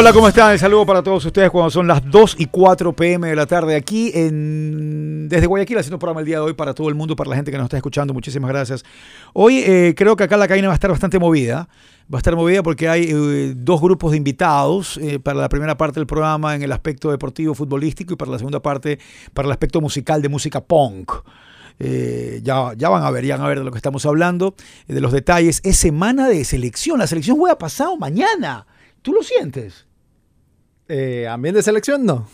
Hola, ¿cómo están? El saludo para todos ustedes cuando son las 2 y 4 pm de la tarde aquí en desde Guayaquil haciendo un programa el día de hoy para todo el mundo, para la gente que nos está escuchando. Muchísimas gracias. Hoy eh, creo que acá la cabina va a estar bastante movida. Va a estar movida porque hay eh, dos grupos de invitados eh, para la primera parte del programa en el aspecto deportivo futbolístico y para la segunda parte para el aspecto musical de música punk. Ya, ya van a ver, ya van a ver de lo que estamos hablando, de los detalles. Es semana de selección. La selección juega pasado mañana. ¿Tú lo sientes? Eh, ambiente de selección, no.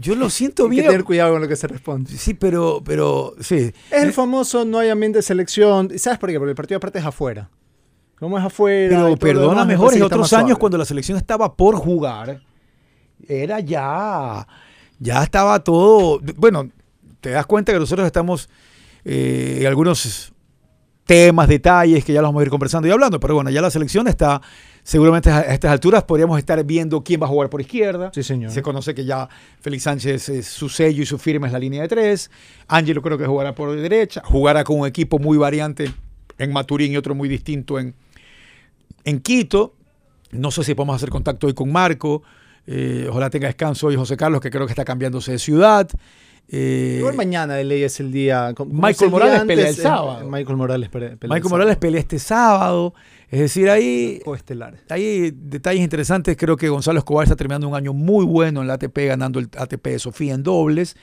Yo lo siento Hay que bien. tener cuidado con lo que se responde. Sí, pero, pero, sí. Es el famoso no hay ambiente de selección. ¿Y ¿Sabes por qué? Porque el partido aparte es afuera. Como es afuera. Pero perdona, mejor en otros años suave. cuando la selección estaba por jugar, era ya, ya estaba todo, bueno, te das cuenta que nosotros estamos eh, en algunos temas, detalles que ya los vamos a ir conversando y hablando, pero bueno, ya la selección está, seguramente a estas alturas podríamos estar viendo quién va a jugar por izquierda. Sí, señor. Se conoce que ya Félix Sánchez, eh, su sello y su firma es la línea de tres. Ángelo creo que jugará por derecha. Jugará con un equipo muy variante en Maturín y otro muy distinto en, en Quito. No sé si podemos hacer contacto hoy con Marco. Eh, ojalá tenga descanso hoy José Carlos, que creo que está cambiándose de ciudad. Eh, Igual mañana de ley es el día. como Michael día Morales pelea el eh, sábado. Michael Morales pelea, el Morales pelea este sábado. Es decir, ahí hay detalles interesantes. Creo que Gonzalo Escobar está terminando un año muy bueno en la ATP, ganando el ATP de Sofía en dobles.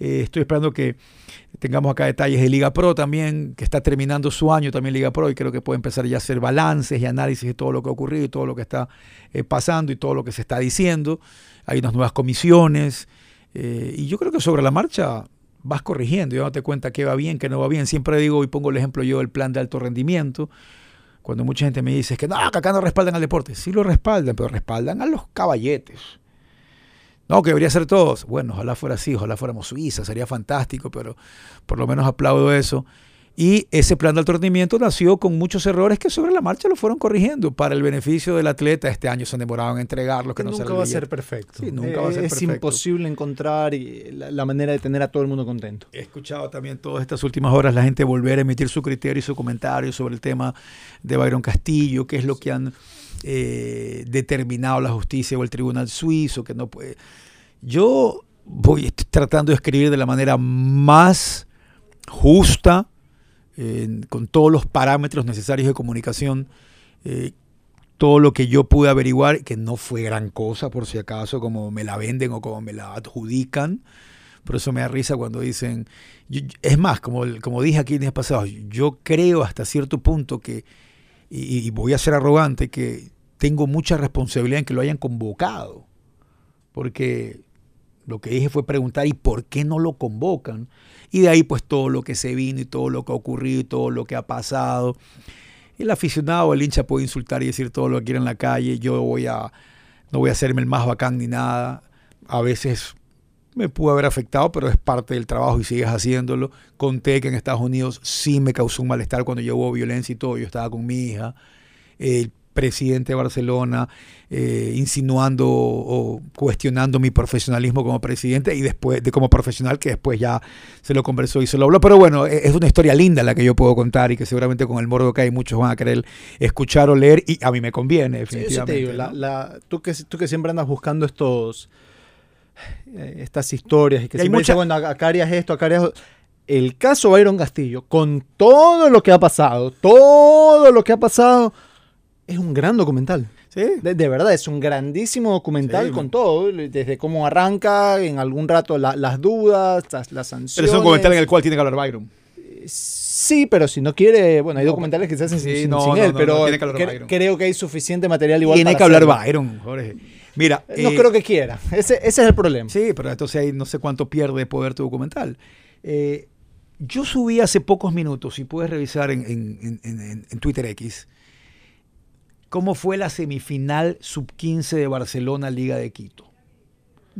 Eh, estoy esperando que tengamos acá detalles de Liga Pro también, que está terminando su año también Liga Pro y creo que puede empezar ya a hacer balances y análisis de todo lo que ha ocurrido y todo lo que está eh, pasando y todo lo que se está diciendo. Hay unas nuevas comisiones eh, y yo creo que sobre la marcha vas corrigiendo y dándote cuenta qué va bien, qué no va bien. Siempre digo y pongo el ejemplo yo del plan de alto rendimiento. Cuando mucha gente me dice que no, que acá no respaldan al deporte. Sí lo respaldan, pero respaldan a los caballetes. No, que debería ser todos. Bueno, ojalá fuera así, ojalá fuéramos Suiza, sería fantástico, pero por lo menos aplaudo eso. Y ese plan de alto rendimiento nació con muchos errores que sobre la marcha lo fueron corrigiendo para el beneficio del atleta. Este año se han demorado en entregarlos, que Que no se nunca va a ser perfecto. Sí, nunca va a ser es perfecto. imposible encontrar y la, la manera de tener a todo el mundo contento. He escuchado también todas estas últimas horas la gente volver a emitir su criterio y su comentario sobre el tema de Byron Castillo, qué es lo que han eh, determinado la justicia o el tribunal suizo, que no puede. Yo voy estoy tratando de escribir de la manera más justa, con todos los parámetros necesarios de comunicación, eh, todo lo que yo pude averiguar, que no fue gran cosa por si acaso, como me la venden o como me la adjudican. Por eso me da risa cuando dicen, es más, como, como dije aquí el día pasado, yo creo hasta cierto punto que, y voy a ser arrogante, que tengo mucha responsabilidad en que lo hayan convocado. Porque lo que dije fue preguntar, ¿y por qué no lo convocan? Y de ahí pues todo lo que se vino y todo lo que ha ocurrido y todo lo que ha pasado. El aficionado, el hincha puede insultar y decir todo lo que quiera en la calle. Yo voy a, no voy a hacerme el más bacán ni nada. A veces me pudo haber afectado, pero es parte del trabajo y sigues haciéndolo. Conté que en Estados Unidos sí me causó un malestar cuando yo violencia y todo. Yo estaba con mi hija. Presidente de Barcelona, eh, insinuando o cuestionando mi profesionalismo como presidente y después de como profesional que después ya se lo conversó y se lo habló. Pero bueno, e- es una historia linda la que yo puedo contar y que seguramente con el morbo que hay muchos van a querer escuchar o leer y a mí me conviene, Sí, eso te definitivamente. digo, la- ¿no? la- tú, que, tú que siempre andas buscando estos eh, estas historias y que Y siempre mucha- dices, bueno, acá harías esto, acá harías El caso Byron Castillo, con todo lo que ha pasado, todo lo que ha pasado, es un gran documental. Sí. De, de verdad, es un grandísimo documental Sí, con man. todo, desde cómo arranca, en algún rato la- las dudas, las, las sanciones. Pero es un documental en el cual tiene que hablar Byron. Sí, pero si no quiere, bueno, hay No, documentales que se hacen sí, sin, no, sin no, él, pero tiene que cre- creo que hay suficiente material igual Tiene para que hablar hacerlo. Byron, Jorge. Mira. No eh, creo que quiera, ese, ese es el problema. Sí, pero entonces ahí no sé cuánto pierde de poder tu documental. Eh, yo subí hace pocos minutos, y puedes revisar en, en- en- en- en Twitter X, cómo fue la semifinal sub-15 de Barcelona Liga de Quito.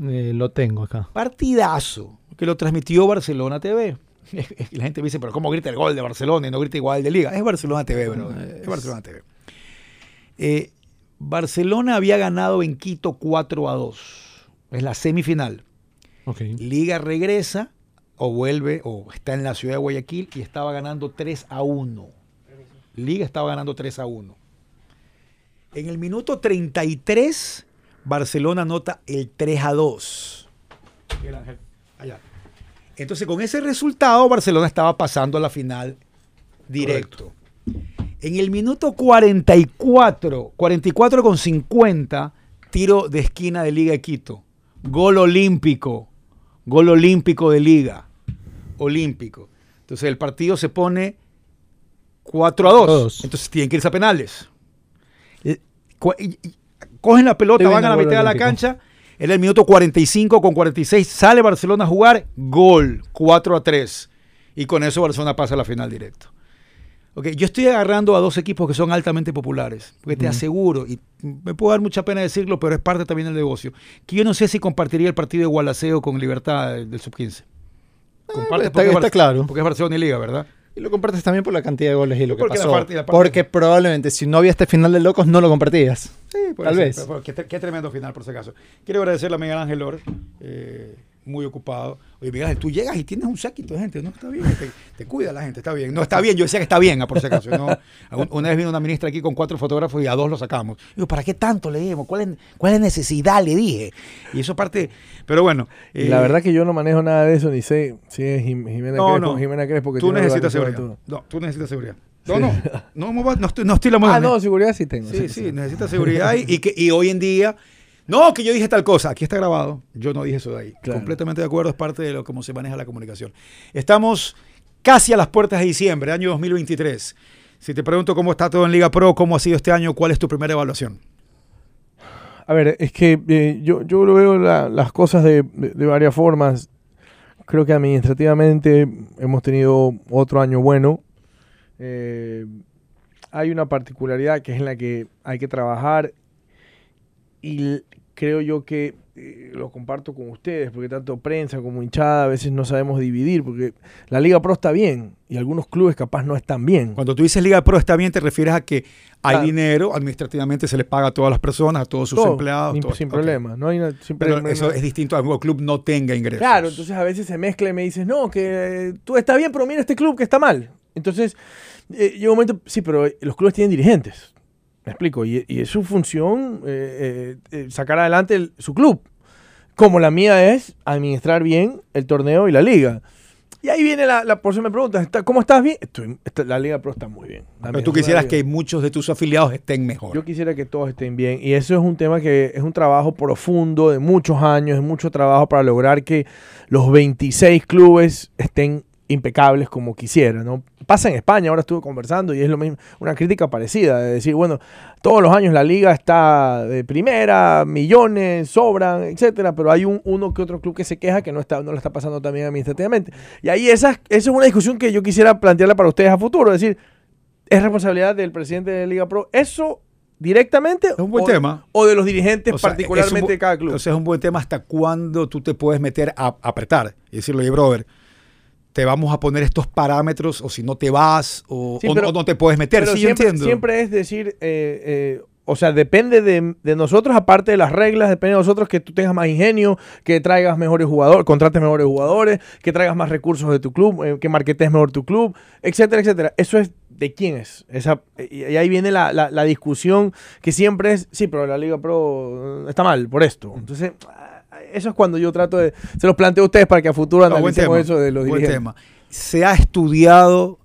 Eh, lo tengo acá. Partidazo que lo transmitió Barcelona TV. La gente me dice, pero ¿cómo grita el gol de Barcelona y no grita igual de Liga? Es Barcelona TV, bro. Es Barcelona TV. Eh, Barcelona había ganado en Quito 4 a 2. Es la semifinal. Liga regresa o vuelve o está en la ciudad de Guayaquil y estaba ganando 3 a 1. Liga estaba ganando 3 a 1. En el minuto 33, Barcelona anota el 3 a 2. Miguel Ángel, allá. Entonces, con ese resultado, Barcelona estaba pasando a la final directo. En el minuto 44, 44 con 50, tiro de esquina de Liga de Quito. Gol olímpico. Gol olímpico de Liga. Olímpico. Entonces el partido se pone 4 a 2. Dos. Entonces tienen que irse a penales. Eh, Cogen la pelota, Estoy van a la mitad de la cancha. Era el minuto 45 con 46. Sale Barcelona a jugar. Gol. 4 a 3. Y con eso Barcelona pasa a la final directo. Ok, yo estoy agarrando a dos equipos que son altamente populares, porque te aseguro, y me puedo dar mucha pena decirlo, pero es parte también del negocio, que yo no sé si compartiría el partido de Gualaceo con Libertad del, del Sub-15. Compartes está- está Bar- claro. Porque es Barcelona y Liga, ¿verdad? Y lo compartes también por la cantidad de goles y lo que Porque la pasó. parte- la parte- Porque probablemente si no había este final de locos no lo compartías. Sí, puede Tal vez. pero- pero qué, qué tremendo final, por si acaso. Quiero agradecerle a Miguel Ángel Lor, eh, muy ocupado. Oye, Miguel tú llegas y tienes un séquito de gente, no está bien, te, te cuida la gente, está bien. No está bien, yo decía que está bien, ah, por si acaso. ¿no? Un- Una vez vino una ministra aquí con cuatro fotógrafos y a dos lo sacamos. Digo, ¿para qué tanto le dimos? ¿Cuál es, cuál es necesidad? Le dije. Y eso parte, pero bueno. Eh, la verdad que yo no manejo nada de eso, ni sé si es Jim- Jimena No, Crespo. no. Jimena Crespo que tú necesitas seguridad. No, tú necesitas seguridad. No, no, no, no, no estoy, no estoy la. Ah, no, seguridad sí tengo. Sí, sí, necesita seguridad y que, y hoy en día, no, que yo dije tal cosa, aquí está grabado, yo no dije eso de ahí. Claro. Completamente de acuerdo, es parte de lo cómo se maneja la comunicación. Estamos casi a las puertas de diciembre, año 2023. Si te pregunto cómo está todo en Liga Pro, cómo ha sido este año, ¿cuál es tu primera evaluación? A ver, es que eh, yo, yo lo veo la- las cosas de, de- de varias formas. Creo que administrativamente hemos tenido otro año bueno. Eh, hay una particularidad que es en la que hay que trabajar y creo yo que eh, lo comparto con ustedes, porque tanto prensa como hinchada a veces no sabemos dividir, porque la Liga Pro está bien y algunos clubes capaz no están bien. Cuando tú dices Liga Pro está bien, te refieres a que hay dinero, administrativamente se les paga a todas las personas, a todos sus Todo, empleados. sin, todo. sin problema. No hay una- siempre- Pero eso es distinto a que un club no tenga ingresos. Claro, entonces a veces se mezcla y me dices, no, que eh, tú está bien, pero mira este club que está mal. Entonces, eh, llega un momento, sí, pero los clubes tienen dirigentes. Me explico, y, y es su función eh, eh, eh, sacar adelante el- su club. Como la mía es administrar bien el torneo y la liga. Y ahí viene la, la por eso me preguntas, ¿está- ¿cómo estás bien? Estoy, está- la liga pro está muy bien. Pero tú es quisieras que muchos de tus afiliados estén mejor. Yo quisiera que todos estén bien. Y eso es un tema que es un trabajo profundo de muchos años, de mucho trabajo para lograr que los 26 clubes estén impecables como quisiera, ¿no? Pasa en España, ahora estuve conversando y es lo mismo, una crítica parecida, de decir, bueno, todos los años la liga está de primera, millones, sobran, etcétera, pero hay un uno que otro club que se queja que no está no lo está pasando también administrativamente. Y ahí esa, esa es una discusión que yo quisiera plantearla para ustedes a futuro, es decir, es responsabilidad del presidente de Liga Pro. ¿Eso directamente? Es un buen o, tema. O de los dirigentes, O sea, particularmente de cada club. Sea, es un buen tema hasta cuándo tú te puedes meter a, a apretar y decirle, oye, brother, te vamos a poner estos parámetros o si no te vas o, Sí, o- pero- o no te puedes meter. Pero sí, yo siempre, entiendo. siempre es decir, eh, eh, o sea, depende de, de nosotros, aparte de las reglas, depende de nosotros que tú tengas más ingenio, que traigas mejores jugadores, contrates mejores jugadores, que traigas más recursos de tu club, eh, que marketes mejor tu club, etcétera, etcétera. Eso es de quién es. Esa, y ahí viene la, la- la discusión que siempre es, sí, pero la Liga Pro está mal por esto. Entonces, eso es cuando yo trato de, se los planteo a ustedes para que a futuro analicemos eso de los dirigentes. tema. Se ha estudiado,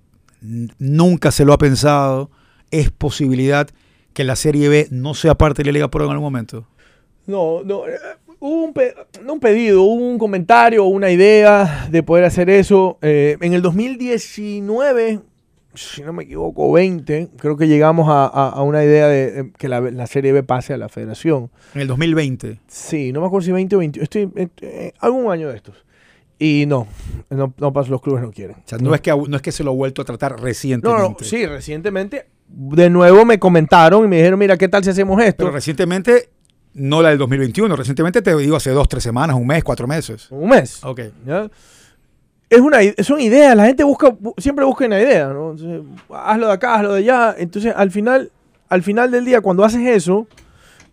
nunca se lo ha pensado, es posibilidad que la Serie B no sea parte de la Liga Pro en algún momento. No, no. eh, Hubo un, pe- no un pedido, hubo un comentario, una idea de poder hacer eso. Eh, en el 2019, si no me equivoco, 20, creo que llegamos a, a- a una idea de, de que la, la Serie B pase a la federación. En el 2020. Sí, no me acuerdo si 20 o 20, estoy, eh, eh, algún año de estos. Y no, no, no pasa, los clubes no quieren. O sea, no, es que, no es que se lo ha vuelto a tratar No, recientemente. no, sí, recientemente, de nuevo me comentaron y me dijeron, mira, ¿qué tal si hacemos esto? Pero recientemente, no la del 2021, recientemente te digo hace dos, tres semanas, un mes, cuatro meses. Un mes. Ok. ¿ya? Es una, son ideas, la gente busca, bu- siempre busca una idea, ¿no? Entonces, hazlo de acá, hazlo de allá. Entonces, al final, al final del día, cuando haces eso,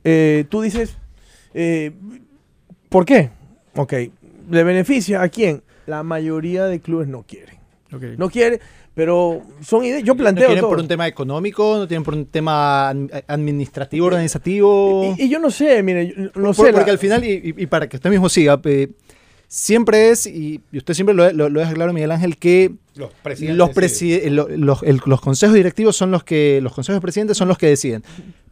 eh, tú dices, eh, ¿por qué? Ok, ¿le beneficia a quién? La mayoría de clubes no quieren. No quiere, pero son ideas. Yo No planteo quieren todo. por un tema económico, no tienen por un tema ad- administrativo, organizativo. y, y yo no sé, mire, yo no Por- sé. porque la- al final, y, y- y para que usted mismo siga, eh, siempre es, y, y usted siempre lo, lo, lo deja claro, Miguel Ángel, que Los los, presi- lo- los, el- los consejos directivos son los que, los consejos de presidentes son los que deciden.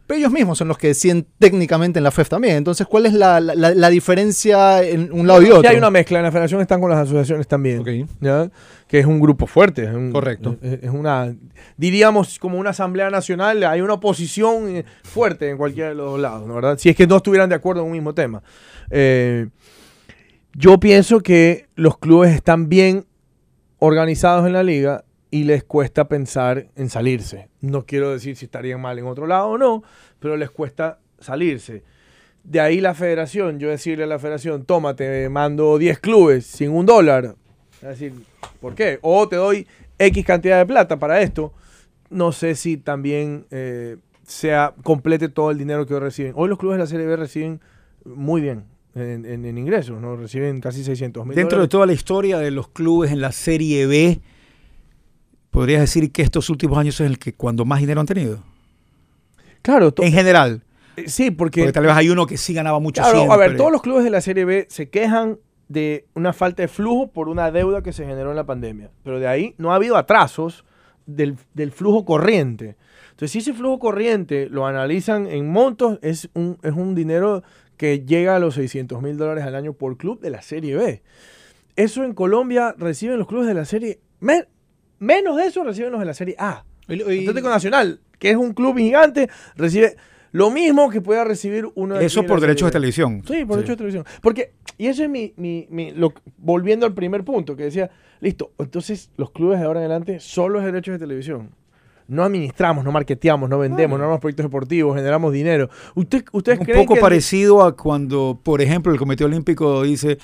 Pero ellos mismos son los que deciden técnicamente en la FEF también. Entonces, ¿cuál es la, la- la- la diferencia en un lado y otro? Ya hay una mezcla, en la federación están con las asociaciones también. Ok. ¿ya? Que es un grupo fuerte. es un- Correcto. Es, es una, diríamos, como una asamblea nacional, hay una oposición fuerte en cualquiera de los dos lados, ¿no? ¿verdad? Si es que no estuvieran de acuerdo en un mismo tema. Eh, yo pienso que los clubes están bien organizados en la liga y les cuesta pensar en salirse. No quiero decir si estarían mal en otro lado o no, pero les cuesta salirse. De ahí la federación, yo decirle a la federación, toma, te mando 10 clubes sin un dólar. Es decir, ¿por qué? O te doy X cantidad de plata para esto. No sé si también eh, sea complete todo el dinero que hoy reciben. Hoy los clubes de la Serie B reciben muy bien en, en- en ingresos, ¿no? Reciben casi 600 mil Dentro de toda la historia de los clubes en la Serie B, ¿podrías decir que estos últimos años es el que cuando más dinero han tenido? Claro, En general. eh, sí, porque... Porque tal vez hay uno que sí ganaba mucho Claro, a ver, todos los clubes de la Serie B se quejan de una falta de flujo por una deuda que se generó en la pandemia. Pero de ahí no ha habido atrasos del, del flujo corriente. Entonces, si ese flujo corriente lo analizan en montos, es un, es un dinero que llega a los 600 mil dólares al año por club de la Serie B. Eso en Colombia reciben los clubes de la Serie... me- menos de eso reciben los de la Serie A. Y- y- El Atlético Nacional, que es un club gigante, recibe lo mismo que pueda recibir uno de Eso por derechos de televisión. Sí, por derechos de televisión. Porque, y eso es mi, mi, mi- lo- volviendo al primer punto, que decía, listo, entonces los clubes de ahora en adelante son los derechos de televisión. No administramos, no marketeamos, no vendemos, no armamos proyectos deportivos, generamos dinero. ¿Usted, ¿Ustedes Un creen poco que parecido a cuando, por ejemplo, el Comité Olímpico dice,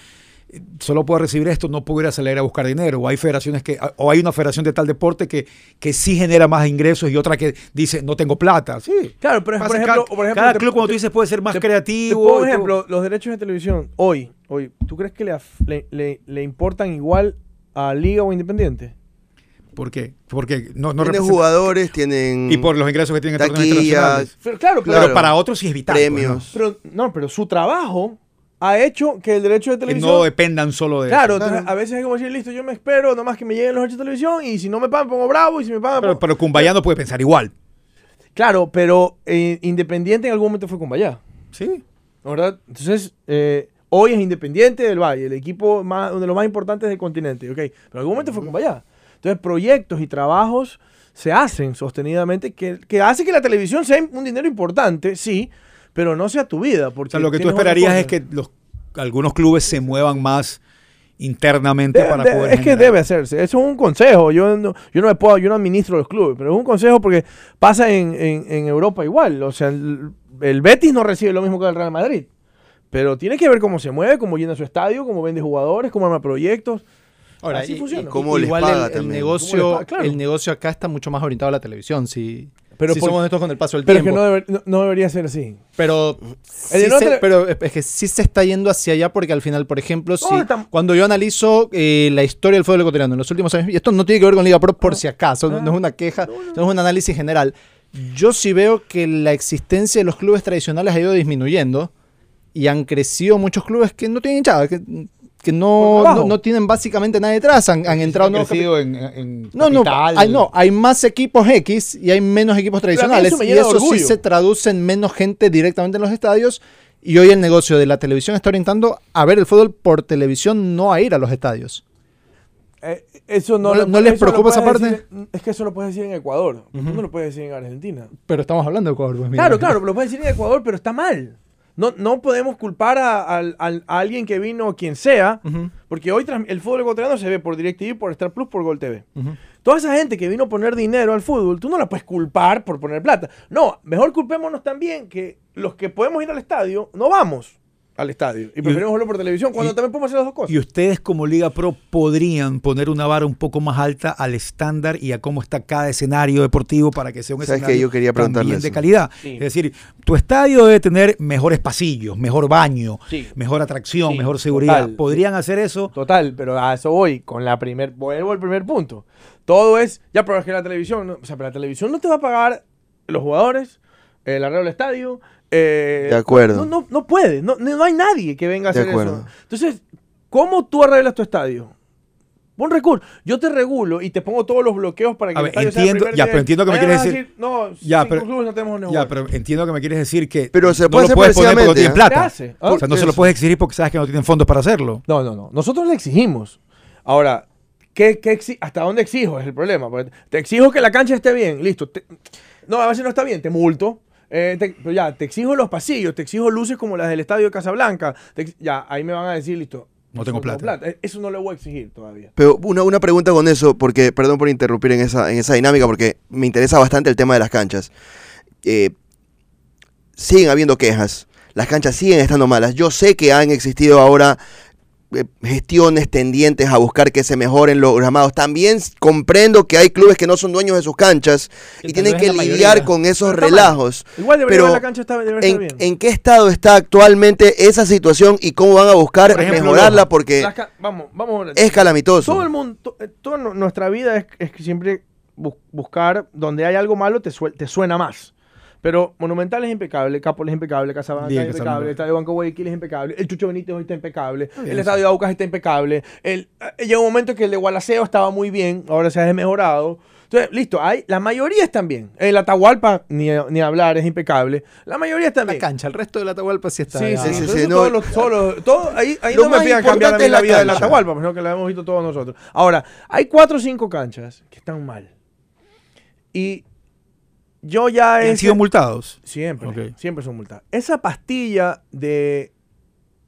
solo puedo recibir esto, no puedo ir a salir a buscar dinero. O hay federaciones que, o hay una federación de tal deporte que, que sí genera más ingresos y otra que dice, no tengo plata. Sí. Claro, pero Pasa por ejemplo, cada, por ejemplo, cada te- club, como tú dices, puede ser más te- creativo. Todo. ejemplo, los derechos de televisión, hoy, hoy, ¿tú crees que le, af- le, le- le importan igual a Liga o Independiente? ¿Por qué? Porque no, no Tienen jugadores, tienen Y por los ingresos que tienen taquillas, internacionales. Pero claro, pero, Claro. para otros sí es vital. pues, ¿no? premios. pero- no, pero su trabajo ha hecho que el derecho de Que televisión... no dependan solo de Claro, eso. entonces, a veces es como decir, listo, yo me espero, nomás que me lleguen los derechos de televisión y si no me pagan, pongo bravo y si me pagan, Pero, pongo- pero Cumbaya no puede pensar igual. Claro, pero eh, Independiente en algún momento fue Vallá, Sí. ¿verdad? Entonces, eh, hoy es Independiente del Valle, el equipo más, uno de los más importantes del continente, ¿ok? Pero en algún momento fue con Vallá. Entonces, proyectos y trabajos se hacen sostenidamente que, que hace que la televisión sea un dinero importante, sí, pero no sea tu vida. Porque O sea, lo que tú esperarías es que los, algunos clubes se muevan más internamente De- para de- poder es que debe hacerse. Eso es un consejo. Yo no, yo no me puedo, yo no administro los clubes, pero es un consejo porque pasa en, en- en Europa igual. O sea, el, el Betis no recibe lo mismo que el Real Madrid. Pero tiene que ver cómo se mueve, cómo llena su estadio, cómo vende jugadores, cómo arma proyectos. Ahora, Así y- funciona. y- ¿Cómo les igual paga el, negocio, ¿Cómo les paga? Claro. el negocio acá está mucho más orientado a la televisión. Si, Pero si por- somos estos con el paso del Pero es que tiempo. no, deber- no- no debería ser así. Pero, sí no se- tele- pero es que sí se está yendo hacia allá porque al final, por ejemplo, si, cuando yo analizo eh, la historia del fútbol ecuatoriano en los últimos años, y esto no tiene que ver con Liga Pro por si acaso, no, no es una queja, no, es un análisis general. Yo sí veo que la existencia de los clubes tradicionales ha ido disminuyendo y han crecido muchos clubes que no tienen hinchada, que, que no, no, no tienen básicamente nada detrás, han, han entrado nuevos crecido en, en no, no, hay, no, hay más equipos X y hay menos equipos tradicionales. eso y eso sí se traduce en menos gente directamente en los estadios. Y hoy el negocio de la televisión está orientando a ver el fútbol por televisión, no a ir a los estadios. Eh, eso no, ¿No- lo- no les eso preocupa esa parte? decir- es que eso lo puedes decir en Ecuador. No lo puedes decir en Argentina. Pero estamos hablando de Ecuador. pues, mira. Claro, claro, lo puedes decir en Ecuador, pero está mal. No, no podemos culpar a, a alguien que vino, quien sea, porque hoy el fútbol ecuatoriano se ve por DirecTV, por Star Plus, por Gol TV. Toda esa gente que vino a poner dinero al fútbol, tú no la puedes culpar por poner plata. No, mejor culpémonos también que los que podemos ir al estadio, no vamos al estadio. Y preferimos verlo por televisión, cuando y- también podemos hacer las dos cosas. Y ustedes como Liga Pro podrían poner una vara un poco más alta al estándar y a cómo está cada escenario deportivo para que sea un ¿Sabes qué? escenario Yo quería también de calidad. Sí. Es decir, tu estadio debe tener mejores pasillos, mejor baño, Sí. mejor atracción, Sí, mejor seguridad. total. ¿Podrían hacer eso? Total, pero a eso voy, con la primer, vuelvo al primer punto. Todo es, ya, pero es que la televisión, no- o sea, pero la televisión no te va a pagar los jugadores, el arreglo del estadio. eh, De acuerdo. No, no, no puede, no, no hay nadie que venga a De hacer acuerdo. eso. Entonces, ¿cómo tú arreglas tu estadio? Pon recurso. Yo te regulo y te pongo todos los bloqueos para que A el ver, estadio sea de entiendo- primer ya, pero entiendo que me quieres a decir- No, Ya, pero- clubes no tenemos Ya, negocio. pero entiendo que me quieres decir que Pero se no puede lo hacer puedes poner porque no tienen progresivamente, plata. O sea, no se lo puedes exigir porque sabes que no tienen fondos para hacerlo. No, no, no. Nosotros le exigimos. Ahora, ¿qué, qué exi- ¿hasta dónde exijo? Es el problema. Porque te exijo que la cancha esté bien. Listo. Te- no, a veces no está bien. Te multo. Eh, te- pero ya, te exijo los pasillos. Te exijo luces como las del Estadio de Casablanca. te ya, ahí me van a decir, listo. No tengo plata. Eh, Eso no le voy a exigir todavía. Pero una, una pregunta con eso, porque, perdón por interrumpir en esa, en esa dinámica, porque me interesa bastante el tema de las canchas. Eh, siguen habiendo quejas, las canchas siguen estando malas. Yo sé que han existido ahora gestiones tendientes a buscar que se mejoren los llamados. También comprendo que hay clubes que no son dueños de sus canchas Que y tienen que lidiar con esos Pero relajos. Igual debería Pero haber la cancha está, estar ¿En, bien. en qué estado está actualmente esa situación y cómo van a buscar Por ejemplo, mejorarla? Porque vamos, vamos es calamitoso. Todo el mundo, eh, toda nu- nuestra vida es, es que siempre bu- buscar donde hay algo malo te suena más. Pero Monumental es impecable, Capol es impecable, Casablanca Bien, es impecable, el Estadio Banco Guayaquil es impecable, el Chucho Benítez hoy está impecable, el Bien, Estadio Aucas está impecable. El, eh, llega un momento que el de Gualaceo estaba muy bien, ahora se ha mejorado. Entonces, listo, hay, la mayoría están bien. El Atahualpa, ni, ni hablar, es impecable. La mayoría están La bien. cancha, el resto de la Atahualpa sí está. Sí, ya. sí, sí, sí. no. todos los- todos los- todo- ahí ahí Lo no me pidan cambiar a mí la la vida de la cancha. Atahualpa, pues no, que la hemos visto todos nosotros. Ahora, hay cuatro o cinco canchas que están mal. Y yo ya ¿Han he... sido multados? Siempre, siempre son multadas. Esa pastilla de...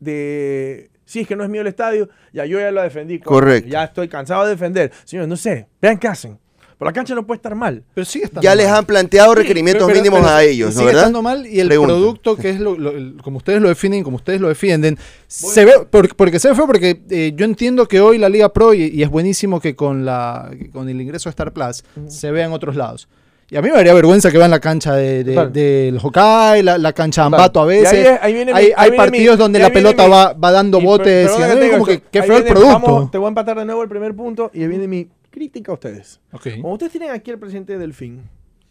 de si es que no es mío el estadio, ya yo ya lo defendí. Correcto. Ya estoy cansado de defender. Señores, no sé, vean qué hacen. Pero la cancha no puede estar mal. Pero sigue estando Ya mal. les han planteado requerimientos pero- mínimos pero a ellos, ¿no sigue verdad? estando mal y el Pregunto. producto que es lo, lo- el- como ustedes lo definen, como ustedes lo defienden, se ve por- porque se ve porque eh, yo entiendo que hoy la Liga Pro y, y es buenísimo que con la con el ingreso a Star Plus se vea en otros lados. Y a mí me daría vergüenza que vean la cancha de, de- del Hokkaido, la, la cancha de. Ambato a ahí veces. ahí viene hay partidos mi- donde la pelota mi- va, va dando Y botes y, que como que qué feo el producto. vamos, te voy a empatar de nuevo el primer punto y ahí viene mi crítica a ustedes. Ok. Como ustedes tienen aquí el presidente de Delfín,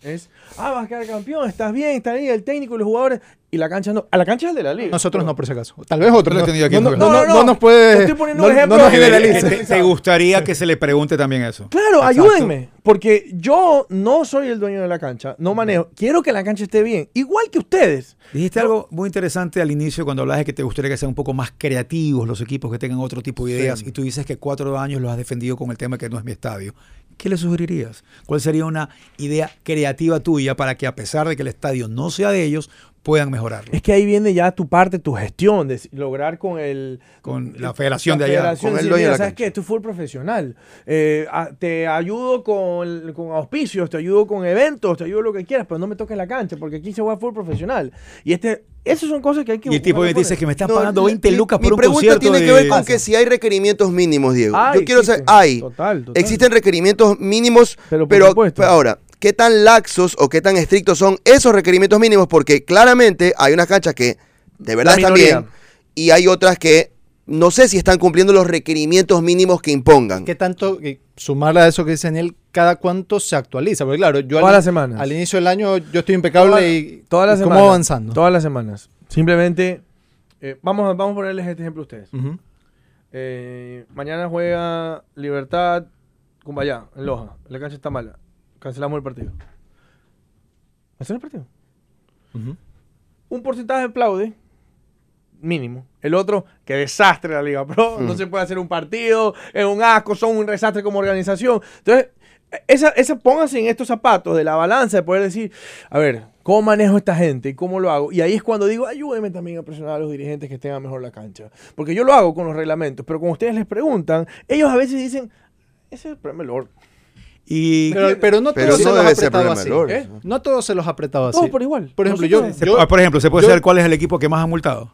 es, ah, vas a quedar campeón, estás bien, está ahí el técnico y los jugadores, y la cancha no. A la cancha es el de la liga. Nosotros no, por si acaso. Tal vez otros. No No, entendido aquí, no, no, no, no, no, no. nos puede. Te estoy poniendo no, un ejemplo no nos de- generalice. que- ¿Te, te gustaría que se le pregunte también eso? Claro, Exacto. ayúdenme, porque yo no soy el dueño de la cancha, no manejo. Quiero que la cancha esté bien, igual que ustedes. Dijiste algo muy interesante al inicio cuando hablabas de que te gustaría que sean un poco más creativos los equipos, que tengan otro tipo de ideas, y tú dices que cuatro años los has defendido con el tema que no es mi estadio. ¿Qué le sugerirías? ¿Cuál sería una idea creativa tuya para que a pesar de que el estadio no sea de ellos, puedan mejorarlo. Es que ahí viene ya tu parte, tu gestión, de lograr con el... Con la federación de allá, federación, con el decir, dueño de mira, la ¿sabes qué? Esto es full profesional. Eh, a- te ayudo con, con auspicios, te ayudo con eventos, te ayudo lo que quieras, pero no me toques la cancha, porque aquí se juega full profesional. Y este, esas son cosas que hay que... Y el tipo me dice que me están No, pagando mi- 20 mi- lucas mi por un pregunta concierto tiene de- que ver con que si hay requerimientos mínimos, Diego. Hay, Yo quiero saber, existen. hay. Total, total. Existen requerimientos mínimos, Pero pero, ahora, ¿qué tan laxos o qué tan estrictos son esos requerimientos mínimos? Porque claramente hay unas canchas que de verdad están bien y hay otras que no sé si están cumpliendo los requerimientos mínimos que impongan. ¿Qué tanto, que sumarle a eso que dice Daniel, cada cuánto se actualiza? Porque claro, yo Todas al, las semanas. al inicio del año yo estoy impecable Todas- y, todas las y cómo semanas. avanzando. Todas las semanas. Simplemente, eh, vamos, a- vamos a ponerles este ejemplo a ustedes. Eh, mañana juega Libertad Cumbayá, en Loja. La cancha está mala. Cancelamos el partido. ¿Cancelamos el partido? Un porcentaje de aplaude, mínimo. El otro, qué desastre la Liga Pro. No Mm. se puede hacer un partido, es un asco, son un desastre como organización. Entonces, esa, esa, pónganse en estos zapatos de la balanza de poder decir, a ver, ¿cómo manejo esta gente y cómo lo hago? Y ahí es cuando digo, ayúdenme también a presionar a los dirigentes que tengan mejor la cancha. Porque yo lo hago con los reglamentos, pero cuando ustedes les preguntan, ellos a veces dicen, ese es el problema del. Y Pero, pero no Pero todos se los problema así. ¿eh? No todos se los ha apretado así. Todos por igual. Por ejemplo, yo- por ejemplo, ¿se puede yo- saber cuál es el equipo que más ha multado?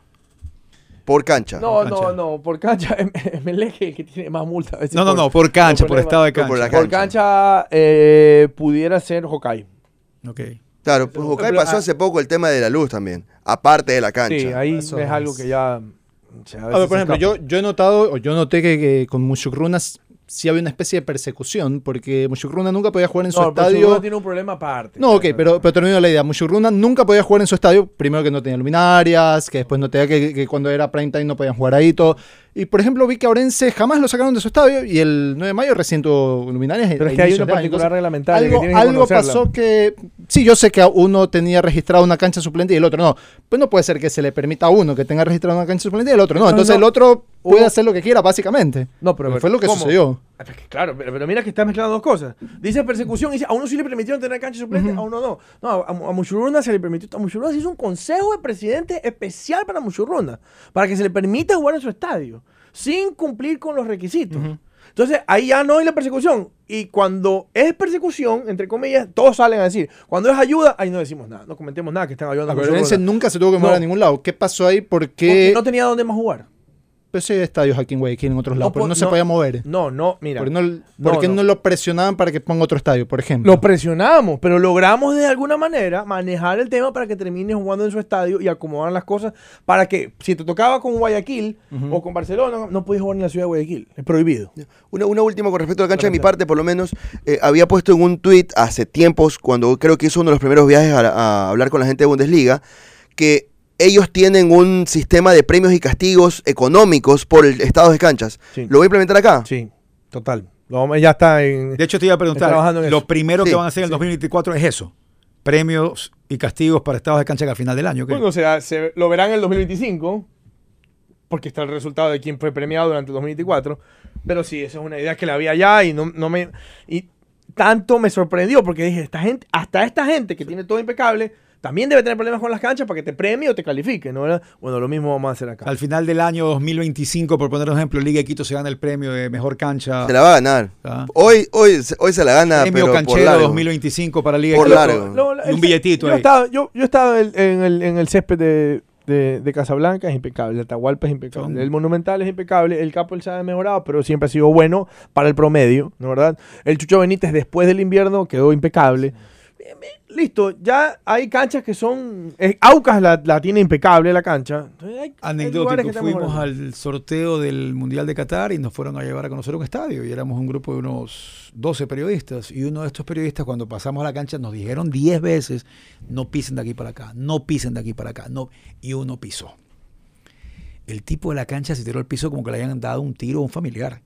Por cancha. No, cancha. no, no, por cancha, MLG el que tiene más multa. No, no, por- no, por cancha, por estado de Por cancha. Por cancha eh, pudiera ser Hokkaido. Ok. Claro, pues Hokkaido Pero, pasó ah, hace poco el tema de la luz también, aparte de la cancha. Sí, ahí Eso es es. algo que ya... o sea, A ver, por ejemplo, yo, yo he notado, o yo noté que, que con Mushukruna sí había una especie de persecución, porque Mushukruna nunca podía jugar en su No, pero estadio. Tiene un problema aparte. No, ok, pero, pero termino la idea. Mushukruna nunca podía jugar en su estadio. Primero que no tenía luminarias, que después no tenía que, que cuando era prime time no podían jugar ahí todo. Y por ejemplo, vi que a Orense jamás lo sacaron de su estadio y el 9 de mayo recién tuvo luminarias. Pero a es que hay una particular reglamentaria algo, que pasó que. Sí, yo sé que uno tenía registrado una cancha suplente y el otro no. Pues no puede ser que se le permita a uno que tenga registrado una cancha suplente y el otro no. No, Entonces no. el otro puede hacer lo que quiera, básicamente. No, pero fue lo que ¿cómo? sucedió. Claro, pero, pero mira que estás mezclando dos cosas. Dice persecución y dice, a uno sí le permitieron tener cancha suplente, a uno no. No, a, a Muchurruna se le permitió. A Muchurruna se hizo un consejo de presidente especial para Muchurruna, para que se le permita jugar en su estadio, sin cumplir con los requisitos. Entonces, ahí ya no hay la persecución. Y cuando es persecución, entre comillas, todos salen a decir. Cuando es ayuda, ahí no decimos nada, no comentemos nada, que están ayudando a Orense Muchurruna. nunca se tuvo que mover No. a ningún lado. ¿Qué pasó ahí? Porque Porque. no tenía dónde más jugar. Pues sí hay estadios aquí en Guayaquil en otros lados, pero po- no, se podía mover. No, no, mira. ¿Por qué, no, No, por qué no. no lo presionaban para que ponga otro estadio, por ejemplo? Lo presionamos, pero logramos de alguna manera manejar el tema para que termine jugando en su estadio y acomodar las cosas para que si te tocaba con Guayaquil o con Barcelona, no podías jugar en la ciudad de Guayaquil. Es prohibido. Una, una última con respecto a la cancha de mi parte, por lo menos, eh, había puesto en un tweet hace tiempos, cuando creo que hizo uno de los primeros viajes a, a hablar con la gente de Bundesliga, que ellos tienen un sistema de premios y castigos económicos por el estado de canchas. Sí. ¿Lo voy a implementar acá? Sí, total. Lo ya está en... De hecho, te iba a preguntar, trabajando en lo eso. primero Sí, que van a hacer en el 2024 es eso. Premios y castigos para estados de cancha que al final del año. Bueno, o sea, se, lo verán en el 2025, porque está el resultado de quién fue premiado durante el 2024. Pero sí, esa es una idea que la había ya y no, no me... Y tanto me sorprendió porque dije, esta gente, hasta esta gente que tiene todo impecable, también debe tener problemas con las canchas para que te premie o te califique, ¿no? Bueno, lo mismo vamos a hacer acá. Al final del año 2025, por poner un ejemplo, Liga de Quito se gana el premio de mejor cancha. Se la va a ganar. Ah. Hoy, hoy, hoy se la gana, Premio pero por canchero largo. 2025 para Liga Por de Quito. largo. Un billetito yo ahí. Estaba, yo, yo estaba en, en el, en el césped de, de, de Casablanca, es impecable. El Atahualpa es impecable. El Monumental es impecable. El Capo se ha mejorado, pero siempre ha sido bueno para el promedio, ¿no verdad? El Chucho Benítez después del invierno quedó impecable. Listo, ya hay canchas que son. eh, Aucas la, la tiene impecable la cancha. Hay- Anecdótico, fuimos al sorteo del Mundial de Qatar y nos fueron a llevar a conocer un estadio y éramos un grupo de unos 12 periodistas y uno de estos periodistas cuando pasamos a la cancha nos dijeron 10 veces no pisen de aquí para acá, no pisen de aquí para acá, no y uno pisó. El tipo de la cancha se tiró al piso como que le hayan dado un tiro a un familiar.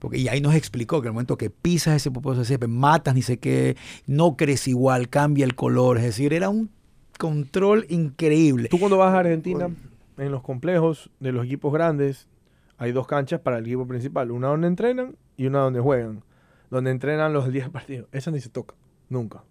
Porque y ahí nos explicó que el momento que pisas ese poposo de césped, matas ni sé qué, no crece igual, cambia el color. Es decir, era un control increíble. Tú cuando vas a Argentina, en los complejos de los equipos grandes, hay dos canchas para el equipo principal. Una donde entrenan y una donde juegan. Donde entrenan los días de partido. Esa ni se toca. Nunca.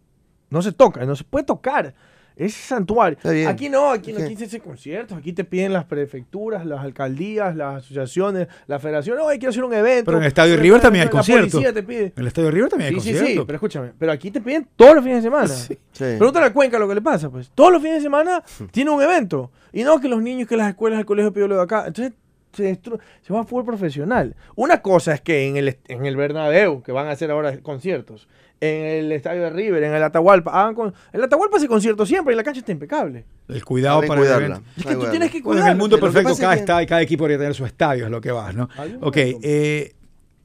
No se toca, no se puede tocar. Ese santuario. Aquí no, aquí no aquí se hacen conciertos, aquí te piden las prefecturas, las alcaldías, las asociaciones, la federación, no, quiero hacer un evento. Pero en el Estadio La- River también hay la conciertos. policía te pide. En el Estadio River también hay Sí, sí, conciertos. sí, pero escúchame, pero aquí te piden todos los fines de semana. Sí. Pregúntale a Cuenca lo que le pasa, pues. Todos los fines de semana tiene un evento. Y no que los niños, que las escuelas, el colegio pidió lo de acá. Entonces se, destru- se va a fútbol profesional. Una cosa es que en el, en el Bernabéu, que van a hacer ahora conciertos, en el estadio de River, en el Atahualpa, hagan con, el Atahualpa hace conciertos siempre y la cancha está impecable. El cuidado para el cuidarla. evento. Es que tú cuidarla. tienes que Bueno, en cuidar. el mundo perfecto cada, que- cada equipo debería tener su estadio, es lo que vas, ¿no? Ok, eh,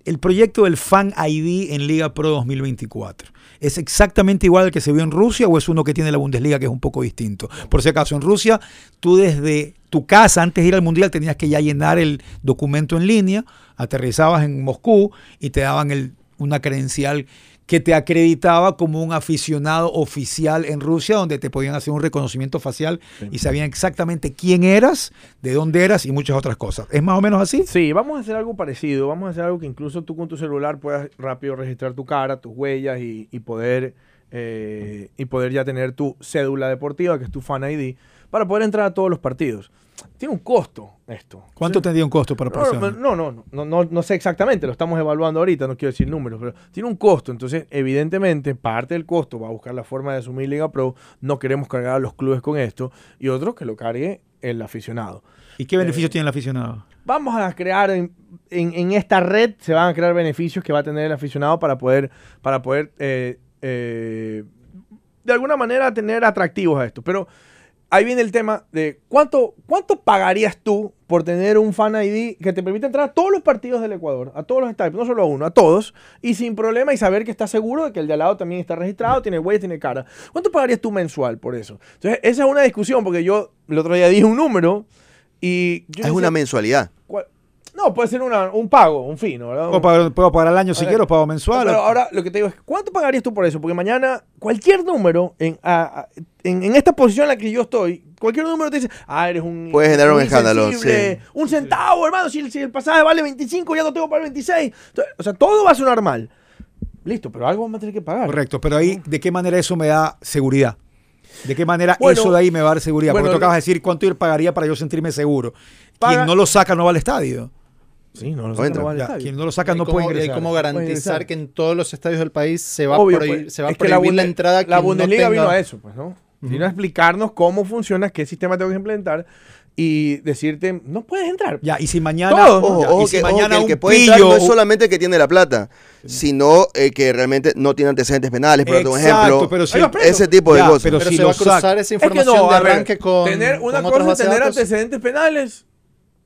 el proyecto del Fan ID en Liga Pro 2024. ¿Es exactamente igual al que se vio en Rusia o es uno que tiene la Bundesliga que es un poco distinto? Por si acaso, en Rusia, tú desde tu casa, antes de ir al Mundial, tenías que ya llenar el documento en línea, aterrizabas en Moscú y te daban el- una credencial que te acreditaba como un aficionado oficial en Rusia, donde te podían hacer un reconocimiento facial y sabían exactamente quién eras, de dónde eras y muchas otras cosas. ¿Es más o menos así? Sí, vamos a hacer algo parecido. Vamos a hacer algo que incluso tú con tu celular puedas rápido registrar tu cara, tus huellas y, y poder eh, y poder ya tener tu cédula deportiva, que es tu Fan ID, para poder entrar a todos los partidos. Tiene un costo esto. ¿Cuánto tendría un costo para No, profesional? no, no, no, no, no, no sé exactamente, lo estamos evaluando ahorita, no quiero decir números, pero tiene un costo, entonces evidentemente parte del costo va a buscar la forma de asumir Liga Pro, no queremos cargar a los clubes con esto, y otro que lo cargue el aficionado. ¿Y qué beneficios tiene el aficionado? Vamos a crear en, en- en esta red, se van a crear beneficios que va a tener el aficionado para poder, para poder eh, eh, de alguna manera tener atractivos a esto. Pero ahí viene el tema de cuánto, cuánto pagarías tú por tener un fan ID que te permite entrar a todos los partidos del Ecuador, a todos los estadios, no solo a uno, a todos, y sin problema y saber que estás seguro de que el de al lado también está registrado, tiene huellas, tiene cara. ¿Cuánto pagarías tú mensual por eso? Entonces, esa es una discusión porque yo el otro día dije un número y yo Es decía, una mensualidad. No, puede ser una- un pago, un fin, ¿verdad? Puedo pagar, puedo pagar al año si quiero, pago mensual. Pero ahora lo que te digo es, ¿cuánto pagarías tú por eso? Porque mañana cualquier número en, a- a- en, en esta posición en la que yo estoy, cualquier número te dice, ah, eres un... Puede generar un escándalo, sí. Un centavo, hermano, si el, si el pasaje vale 25, ya no tengo para el 26. Entonces, o sea, todo va a sonar mal. Listo, pero algo vamos a tener que pagar. Correcto, pero ahí, ¿de qué manera eso me da seguridad? ¿De qué manera Bueno, eso de ahí me va a dar seguridad? bueno, Porque tú acabas de decir cuánto yo pagaría para yo sentirme seguro. Paga- Quien no lo saca no va al estadio. Sí, no, no, No estadio. quien no lo saca ¿Y no cómo, puede y ingresar. cómo Puede garantizar que en todos los estadios del país se va, Obvio, a prohibir, pues, se va a es que la prohibir la, Bunde- entrada La quien no Bundesliga vino tenga- a eso, pues, ¿no? Vino a explicarnos cómo funciona, qué sistema tengo que implementar y decirte, no puedes entrar. Ya, y si mañana. Ojo, ya, ojo y si que, ojo mañana que el un que puede entrar pillo, no es solamente el que tiene la plata, sino el que realmente no tiene antecedentes penales, por Exacto, ejemplo. pero si ese tipo de Ya, cosas. pero Pero si se lo va a cruzar esa Es que información no, de arranque con tener una con cosa es tener datos. antecedentes penales,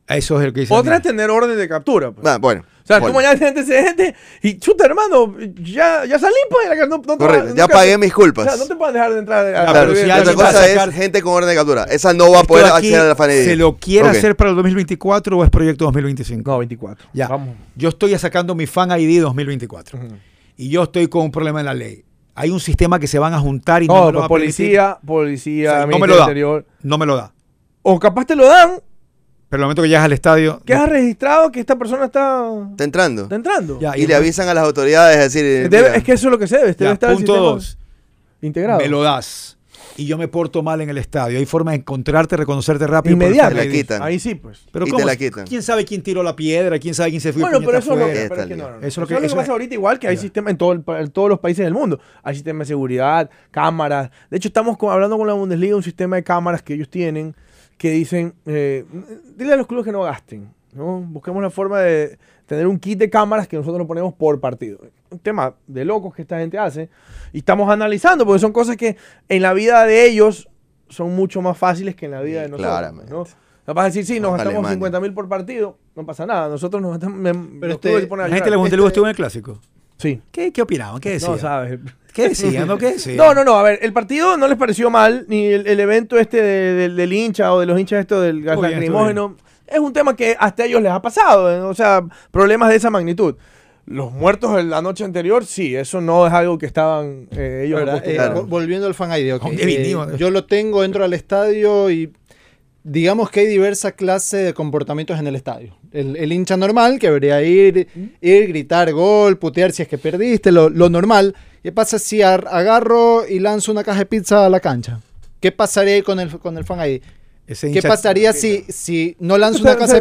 Eso es el que dice. otra es tener orden de captura. pues. Ah, bueno. o sea, bueno. tú mañana tienes antecedentes y chuta, hermano, ya, ya salí pues. No, no Correcto, ya nunca- pagué mis culpas. O sea, no te pueden dejar de entrar. a- a- pero Claro, si otra cosa sacar- es gente con orden de captura. Esa no va a poder acceder a la FANED. ¿Se lo quiere hacer para el 2024 o es proyecto 2025? No, 24. Ya. Vamos. Yo estoy sacando mi Fan ID 2024 Ujú. y yo estoy con un problema en la ley. Hay un sistema que se van a juntar y no, No, me lo va a policía, policía, O sea, no me lo da. Interior. No me lo da. O capaz te lo dan, Pero el momento que llegas al estadio. que no. has registrado que esta persona está, Está entrando. está entrando. Ya, Y le avisan a las autoridades, es decir, Debe- es que eso es lo que se debe. Debe Ya, estar punto dos. integrado. Me lo das. Y yo me porto mal en el estadio. Hay forma de encontrarte, reconocerte rápido. Inmediato. Te la quitan. Ahí sí, pues. Pero Y te ¿cómo? la quitan. ¿Quién sabe quién tiró la piedra? ¿Quién sabe quién se fue? Bueno, pero eso es lo que, es no. Eso Eso es lo que, pasa ahorita igual que hay Ya. sistemas en, todo el en todos los países del mundo. Hay sistemas de seguridad, cámaras. De hecho, estamos con- hablando con la Bundesliga un sistema de cámaras que ellos tienen que dicen, eh, dile a los clubes que no gasten. ¿no? Busquemos la forma de tener un kit de cámaras que nosotros nos ponemos por partido. Un tema de locos que esta gente hace. Y estamos analizando, porque son cosas que en la vida de ellos son mucho más fáciles que en la vida de nosotros. Claramente. ¿no? No vas a decir, sí, nos gastamos Alemania. 50 mil por partido, no pasa nada. Nosotros nos gastamos. me- los este- La gente llorar. Bundesliga Este- estuvo en el clásico. Sí. ¿Qué, qué opinaban? ¿Qué decían? No, sabes. ¿Qué decían? ¿No? ¿Qué decían? No, no, no. A ver, el partido no les pareció mal, ni el, el evento este de- del- del hincha o de los hinchas esto del gas lacrimógeno. Es un tema que hasta a ellos les ha pasado. ¿eh? O sea, problemas de esa magnitud. Los muertos de la noche anterior, sí, eso no es algo que estaban eh, ellos. Eh, volviendo al fan ID, ok. ¿Dónde Eh, vinimos? yo lo tengo, entro al estadio y digamos que hay diversa clase de comportamientos en el estadio. El, el hincha normal, que debería ir, ir, gritar gol, putear si es que perdiste, lo, lo normal. ¿Qué pasa si ar- agarro y lanzo una caja de pizza a la cancha? ¿qué pasaría ahí con el, con el fan? Ese ¿Qué pasaría si, si no lanzo una casa,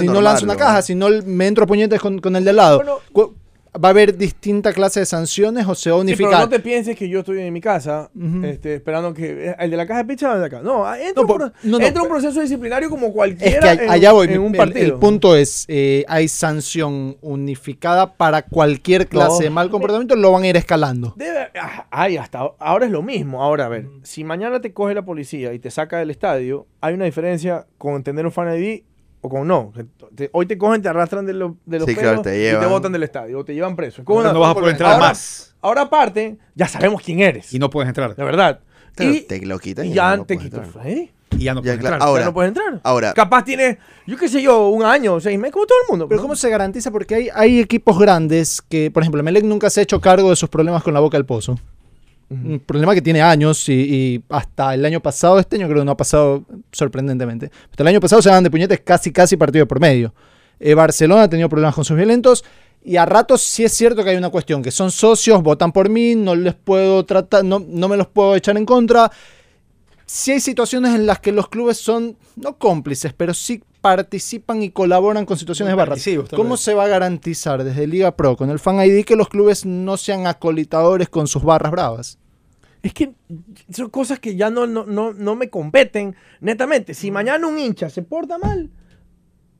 si no lanzo una caja, si no me entro a puñetes con, con el de al lado? Bueno. ¿Va a haber distinta clase de sanciones o se va a Sí, pero unificar? no te pienses que yo estoy en mi casa este, esperando que eh, el de la caja de pizza va de acá. No, ah, entra, No, un, por- pro- no, no, entra un proceso disciplinario como Es cualquiera que a- en, allá voy. en un partido. El, punto es, eh, hay sanción unificada para cualquier clase de mal comportamiento, lo van a ir escalando. Debe, ah, ay, hasta ahora es lo mismo. Ahora, a ver, si mañana te coge la policía y te saca del estadio, hay una diferencia con tener un fan ID o con no. Te- hoy te cogen, te arrastran de, los de los Sí, pelos claro, te y te botan del estadio o te llevan preso. No vas a poder entrar ahora, más. Ahora aparte, ya sabemos quién eres. Y no puedes entrar. de verdad. Y, te lo quitan y y ya no te fan ID. Y ya no Ya, puedes claro. entrar. Ahora- ya no puedes entrar. ahora- Capaz tiene, yo qué sé yo, un año, seis meses, como todo el mundo. Pero ¿no? ¿cómo se garantiza? Porque hay, hay equipos grandes que, por ejemplo, Melec nunca se ha hecho cargo de sus problemas con la boca del pozo. Un problema que tiene años y, y hasta el año pasado, este año creo que no ha pasado sorprendentemente. Hasta el año pasado se daban de puñetes casi, casi partido por medio. Eh, Barcelona ha tenido problemas con sus violentos y a ratos sí es cierto que hay una cuestión, que son socios, votan por mí, no les puedo tratar, no, no me los puedo echar en contra. Sí hay situaciones en las que los clubes son, no cómplices, pero sí participan y colaboran con situaciones barras. ¿Cómo se va a garantizar desde Liga Pro con el Fan ID que los clubes no sean acolitadores con sus barras bravas? Es que son cosas que ya no, no, no, no me competen, netamente. Si mañana un hincha se porta mal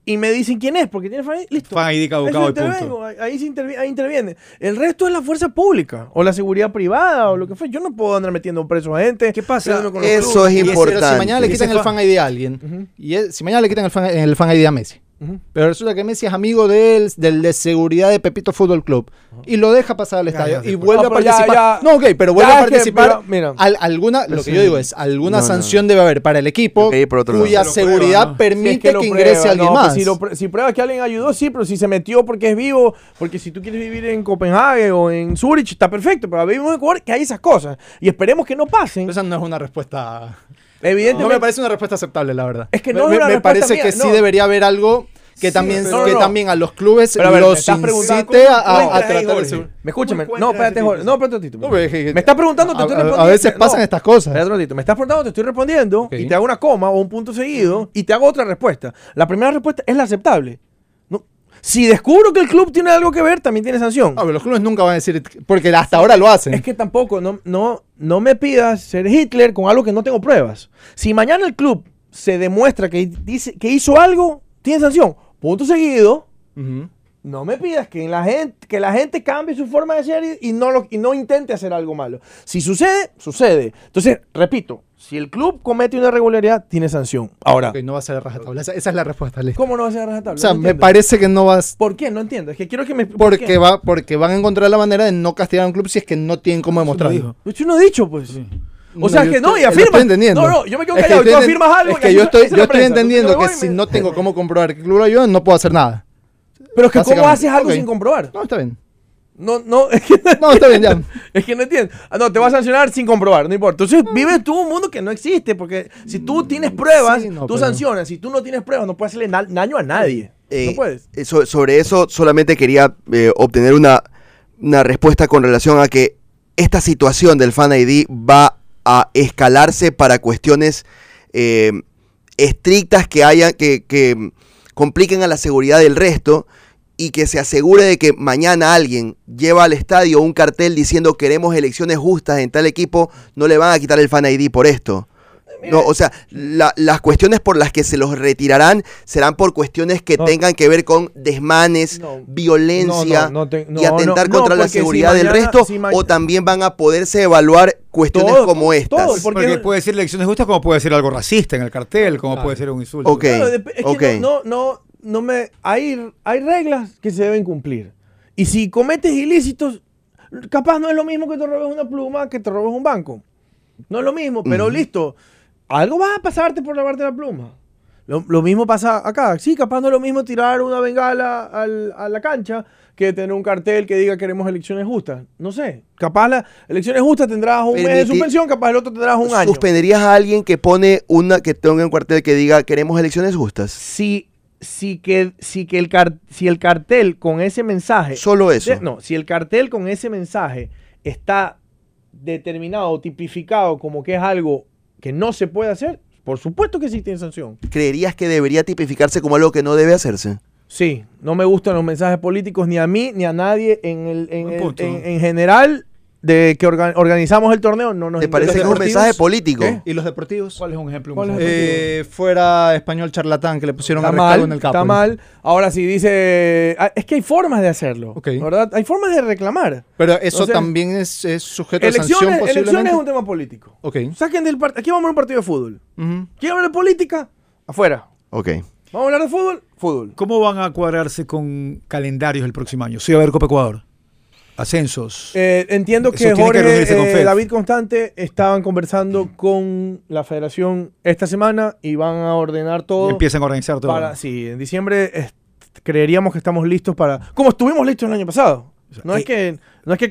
y me dicen quién es, porque tiene fan ID, listo. Fan ID caducado y punto. intervengo, ahí, ahí se intervi- ahí interviene. El resto es la fuerza pública, o la seguridad privada, o lo que fue. Yo no puedo andar metiendo preso a gente. ¿Qué pasa? Eso clubes. es Y pero importante. si mañana le quitan el fa- Fan ID a alguien, y es- si mañana le quitan el fan, el fan ID a Messi, Pero resulta que Messi es amigo de él, del de seguridad de Pepito Fútbol Club, y lo deja pasar al estadio ya, y vuelve No, a participar. ya- no, ok, pero vuelve a es que, participar. mira, mira. al- alguna, lo que Sí. yo digo es, alguna No, no. sanción debe haber para el equipo cuya seguridad permite Si es que, ingrese prueba, alguien pues más. Si, lo pr- si prueba que alguien ayudó, sí, pero si se metió porque es vivo, porque si tú quieres vivir en Copenhague o en Zurich, está perfecto, pero vivimos en Ecuador que hay esas cosas. Y esperemos que no pasen. Esa no es una respuesta. Evidentemente. No me parece una respuesta aceptable, la verdad. Es que Me- no es me, una me respuesta parece mía, que sí no. debería haber algo que también pero- que no, no. también a los clubes Pero a ver, me los incite a, ¿cómo a- a encuentras ahí, tratar de Jorge? Me escúchame. ¿Cómo No, espérate, Jorge. No, espérate un ratito. No, Me estás preguntando, te a- estoy a- a respondiendo. veces No, pasan estas cosas. Espérate un ratito. Me estás preguntando, te estoy respondiendo y te hago una coma o un punto seguido y te hago otra respuesta. La primera respuesta es la aceptable. Si descubro que el club tiene algo que ver, también tiene sanción. No, pero los clubes nunca van a decir, porque hasta ahora lo hacen. Es que tampoco, no, no, no me pidas ser Hitler con algo que no tengo pruebas. Si mañana el club se demuestra que, dice, que hizo algo, tiene sanción. Punto seguido. No me pidas que la gente, que la gente cambie su forma de ser y, y no lo, y no intente hacer algo malo. Si sucede, sucede. Entonces, repito, si el club comete una irregularidad, tiene sanción. Ahora, Ok, no va a ser rajatabla. Esa, esa es la respuesta, listo. ¿cómo no va a ser rajatabla? O sea, No me parece que no vas. ¿Por qué? No entiendo. Es que quiero que me... ¿por Porque, va, porque van a encontrar la manera de no castigar a un club si es que no tienen cómo demostrarlo. yo no he dicho, pues. O sea, que no, y afirma. No, no, yo me quedo Es que callado. Tú afirmas algo. Es y que aquí yo estoy, yo estoy prensa. entendiendo que si no tengo cómo comprobar que el club lo ayuda, no puedo hacer nada. Pero es que, ¿cómo haces algo sin comprobar? No, está bien. No, no, es que No, está bien, ya. Es que no entiendo. Ah, no, te vas a sancionar sin comprobar, no importa. Entonces vives tú un mundo que no existe, porque si tú tienes pruebas, Sí, no, tú pero- sancionas. Si tú no tienes pruebas, no puedes hacerle na- daño a nadie. Eh, no puedes. eh, so- sobre eso solamente quería eh, obtener una, una respuesta con relación a que esta situación del Fan ID va a escalarse para cuestiones eh, estrictas que hayan que, que compliquen a la seguridad del resto y que se asegure de que mañana alguien lleva al estadio un cartel diciendo queremos elecciones justas en tal equipo, no le van a quitar el Fan ID por esto. No, o sea, la- las cuestiones por las que se los retirarán serán por cuestiones que No. tengan que ver con desmanes, No. violencia No, no, no te- y atentar no, contra no, la si seguridad del resto, si o también van a poderse evaluar cuestiones Todo, como estas. todo, Porque- Porque puede ser elecciones justas como puede ser algo racista en el cartel, como puede ser un insulto. Ok, Claro, dep- es que ok. no, no, no, no me. Hay, hay reglas que se deben cumplir. Y si cometes ilícitos, capaz no es lo mismo que te robes una pluma que te robes un banco. No es lo mismo, pero listo. Algo va a pasarte por lavarte la pluma. Lo, lo mismo pasa acá. Sí, capaz no es lo mismo tirar una bengala al- a la cancha que tener un cartel que diga queremos elecciones justas. No sé. Capaz las elecciones justas tendrás un mes de suspensión, capaz el otro tendrás un año. ¿Suspenderías a alguien que pone una que tenga un cuartel que diga queremos elecciones justas? si, si, que, si, que el car- si el cartel con ese mensaje. Solo eso. no, si el cartel con ese mensaje está determinado o tipificado como que es algo que no se puede hacer, por supuesto que sí tiene sanción. ¿Creerías que debería tipificarse como algo que no debe hacerse? Sí, no me gustan los mensajes políticos ni a mí ni a nadie en, el, en, el- en- en general de que orga- organizamos el torneo. No nos ¿Te parece que es un mensaje político? ¿Qué? ¿Y los deportivos? ¿Cuál es un ejemplo? ¿Cuál es el Eh, fuera español charlatán que le pusieron a Está mal, en el capo. está mal. Ahora sí dice, ah, es que hay formas de hacerlo. ¿verdad? Hay formas de reclamar. Pero eso también es, es sujeto de sanción Elecciones, posiblemente. elecciones es un tema político. Ok. Saquen del partido. Aquí vamos a ver un partido de fútbol. Ujú. ¿Quieren hablar de política? Afuera. Ok. Vamos a hablar de fútbol. Fútbol. ¿Cómo van a cuadrarse con calendarios el próximo año? Sí, va a haber Copa Ecuador. Ascensos. Eh, entiendo que Jorge, eh. David Constante estaban conversando con la federación esta semana y van a ordenar todo. y empiezan a organizar todo. para, sí, en diciembre creeríamos que estamos listos para... Como estuvimos listos el año pasado. No es eh, que, no es que,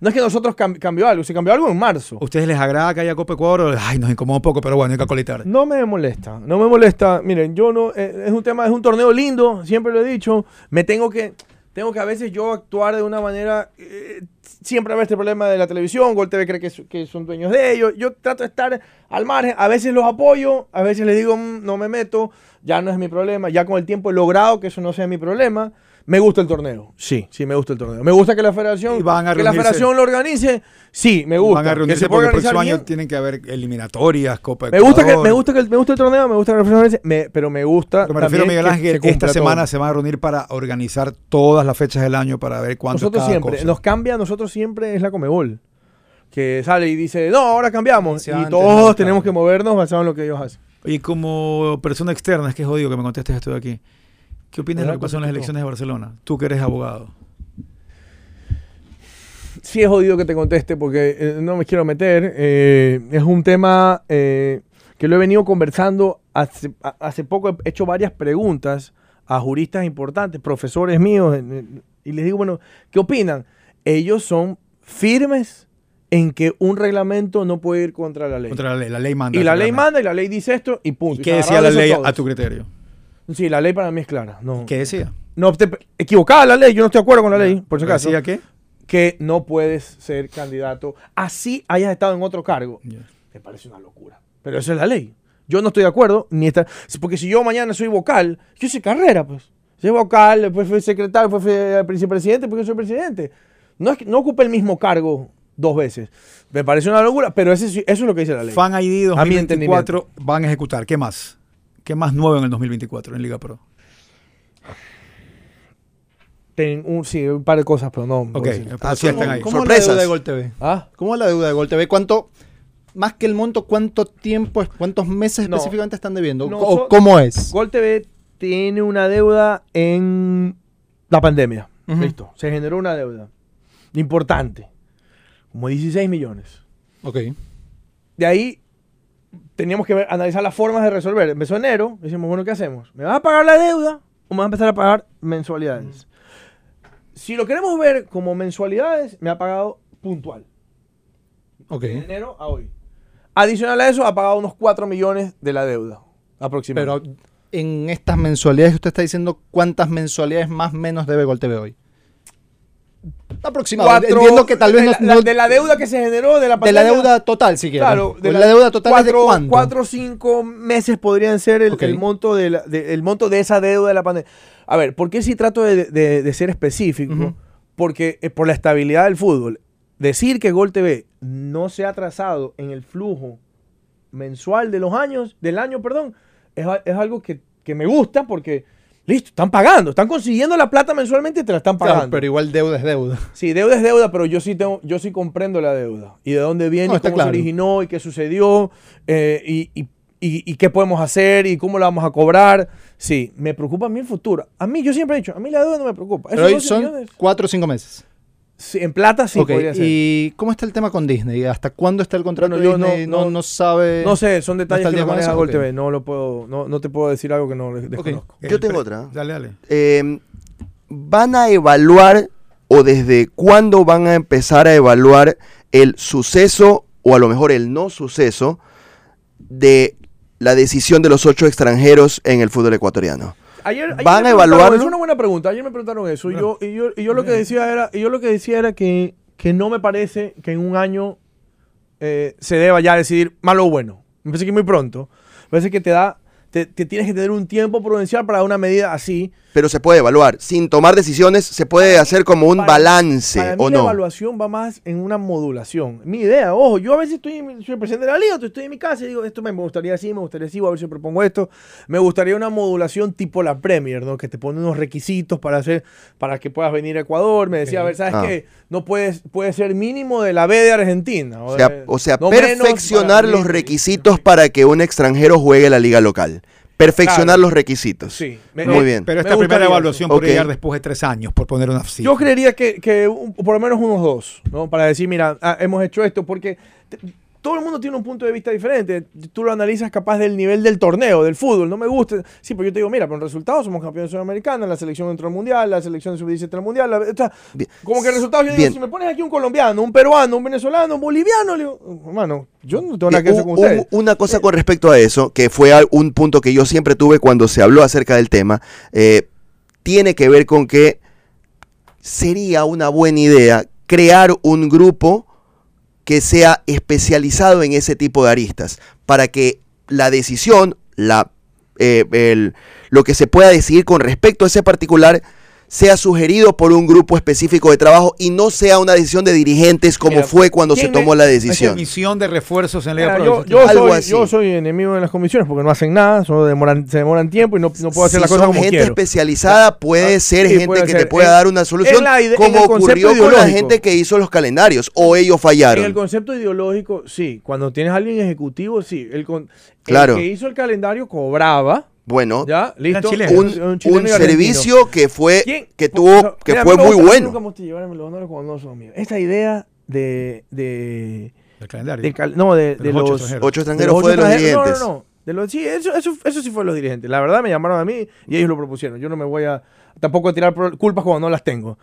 no es que nosotros cam- cambió algo, se cambió algo en marzo. ¿A ustedes les agrada que haya Copa Ecuador? Ay, nos incomoda un poco, pero bueno, hay que acolitar. No me molesta, no me molesta. Miren, yo no, eh, es un tema, es un torneo lindo, siempre lo he dicho. Me tengo que, tengo que a veces yo actuar de una manera, eh, siempre a este problema de la televisión, Gol TV cree que, que son dueños de ellos. Yo trato de estar al margen, a veces los apoyo, a veces les digo, "Mm, no me meto, ya no es mi problema, ya con el tiempo he logrado que eso no sea mi problema. Me gusta el torneo, sí, sí me gusta el torneo. Me gusta que la federación, van a que la federación lo organice, sí, me gusta. Van a Que reunirse se porque el próximo año tienen que haber eliminatorias, Copa Me Ecuador. gusta, que, me, gusta que el, me gusta el torneo, me gusta que la federación me- pero me gusta. Pero me refiero, también Miguel que Ángel, se cumpla esta todo. semana se van a reunir para organizar todas las fechas del año para ver cuánto es Nosotros cada siempre, cosa. nos cambia, nosotros siempre es la Comebol. Que sale y dice, no, ahora cambiamos. Sí, y antes, todos no, tenemos claro. que movernos basado en lo que ellos hacen. Y como persona externa, es que es jodido que me contestes esto de aquí. ¿Qué opinas de lo que pasó en las elecciones de Barcelona? Tú que eres abogado. Sí es jodido que te conteste porque eh, no me quiero meter. eh, es un tema eh, que lo he venido conversando hace, poco. He hecho varias preguntas a juristas importantes, profesores míos, y les digo, bueno, ¿qué opinan? Ellos son firmes en que un reglamento no puede ir contra la ley. Contra la ley. La ley manda. y la ley manda y la ley dice esto y punto. ¿Y Y qué decía la ley todos. a tu criterio? Sí, la ley para mí es clara. No, ¿Qué decía? no te- equivocada la ley, yo no estoy de acuerdo con la ley, por si acaso. ¿Decía qué? Que no puedes ser candidato así hayas estado en otro cargo. Ya. Me parece una locura. Pero esa es la ley. Yo no estoy de acuerdo, ni está. Porque si yo mañana soy vocal, yo soy carrera, pues. Soy vocal, después fui secretario, después fui vicepresidente, porque soy presidente. No es que no ocupe el mismo cargo dos veces. Me parece una locura, pero ese eso es lo que dice la ley. Fan ID A mi 2024 van a ejecutar. ¿Qué más? ¿Qué más nuevo en el 2024 en Liga Pro? Ten un, sí, un par de cosas, pero no. Ok, voy a decir. así están ahí. ¿Cómo es la Sorpresas. deuda de Gol TV? ¿Ah? ¿Cómo es la deuda de Gol TV? ¿Cuánto, más que el monto, cuánto tiempo, cuántos meses No. específicamente están debiendo? No, ¿O so- ¿Cómo es? Gol TV tiene una deuda en la pandemia. Listo. Se generó una deuda importante. Como 16 millones. Ok. De ahí teníamos que ver- analizar las formas de resolver. Empezó enero, decimos, bueno, ¿qué hacemos? ¿Me vas a pagar la deuda o me vas a empezar a pagar mensualidades? Si lo queremos ver como mensualidades, me ha pagado puntual. Ok. De enero a hoy. Adicional a eso, ha pagado unos 4 millones de la deuda. Aproximadamente. Pero en estas mensualidades que usted está diciendo, ¿cuántas mensualidades más menos debe Gol TV hoy? Aproximadamente. Cuatro- Entiendo que tal vez de la, la- no- de la deuda que se generó de la de la pandemia. deuda total, si quiere. Claro, de la, deuda total es de cuatro, cuánto. cuatro o cinco meses podrían ser el, Ok. el monto de la- de, el monto de esa deuda de la pandemia. A ver, ¿por qué si trato de, de- ser específico? Ujú. Porque eh, por la estabilidad del fútbol. Decir que Gol TV no se ha atrasado en el flujo mensual de los años, del año, perdón, es, es algo que, que me gusta porque, listo, están pagando, están consiguiendo la plata mensualmente y te la están Claro, pagando. pero igual deuda es deuda. Sí, deuda es deuda, pero yo sí tengo, yo sí comprendo la deuda. Y de dónde viene, No, y cómo claro. se originó, y qué sucedió, eh, y, y- y- y qué podemos hacer, y cómo la vamos a cobrar. Sí, me preocupa a mí el futuro. A mí, yo siempre he dicho, a mí la deuda no me preocupa. Pero hoy 12 son millones, cuatro o cinco meses. Sí, en plata sí podría ser. ¿Y cómo está el tema con Disney? ¿Hasta cuándo está el contrato Bueno, yo no- Disney? No, no- no sabe. No sé, son detalles que con maneja? Gol. TV. No lo puedo, no, no te puedo decir algo que no desconozco. Yo tengo otra. Dale, dale. Eh, ¿Van a evaluar o desde cuándo van a empezar a evaluar el suceso o a lo mejor el no suceso de la decisión de los ocho extranjeros en el fútbol ecuatoriano? Ayer, ayer ¿Van a evaluarlo? Es una buena pregunta. Ayer me preguntaron eso. Y yo, y yo, y yo lo que decía era, y yo lo que decía era que, que no me parece que en un año eh, se deba ya decidir malo o bueno. Me parece que muy pronto. Me parece que te da, te, te tienes que tener un tiempo prudencial para una medida así. Pero se puede evaluar. Sin tomar decisiones, se puede hacer como un Para- balance, Para mí ¿o la no? evaluación va más en una modulación. Mi idea, ojo, yo a veces estoy, en- soy el presidente de la liga, estoy en mi casa y digo, esto me gustaría así, me gustaría así, voy a ver si propongo esto. Me gustaría una modulación tipo la Premier, ¿no? Que te pone unos requisitos para hacer, para que puedas venir a Ecuador. Me decía, a ver, ¿sabes Ah. qué? No puedes, puede ser mínimo de la B de Argentina. O sea, de- o sea no menos perfeccionar los requisitos para que un extranjero juegue la liga local. Perfeccionar Claro. los requisitos. Sí. me- Muy bien. Pero esta primera evaluación Ok. podría llegar después de tres años, por poner una cifra. Yo creería que, que un- por lo menos unos dos, ¿no? Para decir, mira, ah, hemos hecho esto, porque te- todo el mundo tiene un punto de vista diferente. Tú lo analizas capaz del nivel del torneo, del fútbol, no me gusta. Sí, pero yo te digo, mira, por el resultado somos campeones sudamericanos, la selección entró al mundial, la selección sub-17 entró al mundial. la- o sea, Bien. como que resultados, yo digo, Bien. si me pones aquí un colombiano, un peruano, un venezolano, un boliviano, le digo, hermano, yo no tengo nada que Bien, hacer con ustedes. un- una cosa con respecto a eso, que fue un punto que yo siempre tuve cuando se habló acerca del tema, eh, tiene que ver con que sería una buena idea crear un grupo que sea especializado en ese tipo de aristas, para que la decisión, la, eh, el- lo que se pueda decidir con respecto a ese particular, sea sugerido por un grupo específico de trabajo y no sea una decisión de dirigentes como Mira, fue cuando se ¿quién me- tomó la decisión. emisión de refuerzos en Liga Mira, Pro. yo, yo Algo soy, así. yo soy enemigo de las comisiones porque no hacen nada, solo demoran, se demoran tiempo y no, no puedo hacer si las cosas son como gente quiero. especializada, puede Ah, ser sí, gente puede que ser. te pueda dar una solución, la como ocurrió con la gente que hizo los calendarios, o ellos En el fallaron. concepto ideológico, sí. Cuando tienes a alguien ejecutivo, sí. El, con- Claro. el que hizo el calendario cobraba, Bueno, ¿ya? Listo. un, chileno un servicio que fue ¿Quién? que tuvo o sea, que mira, fue muy gusta- bueno. Nunca me gusta llevarme los honores cuando no son míos. Esta idea de... de, El calendario. del cal- no, de, De de los ocho extranjeros. Ocho extranjeros fue de los dirigentes. No, no, no. De los, sí, eso, eso, eso sí fue de los dirigentes. La verdad me llamaron a mí y ellos lo propusieron. Yo no me voy a tampoco a tirar culpas cuando no las tengo.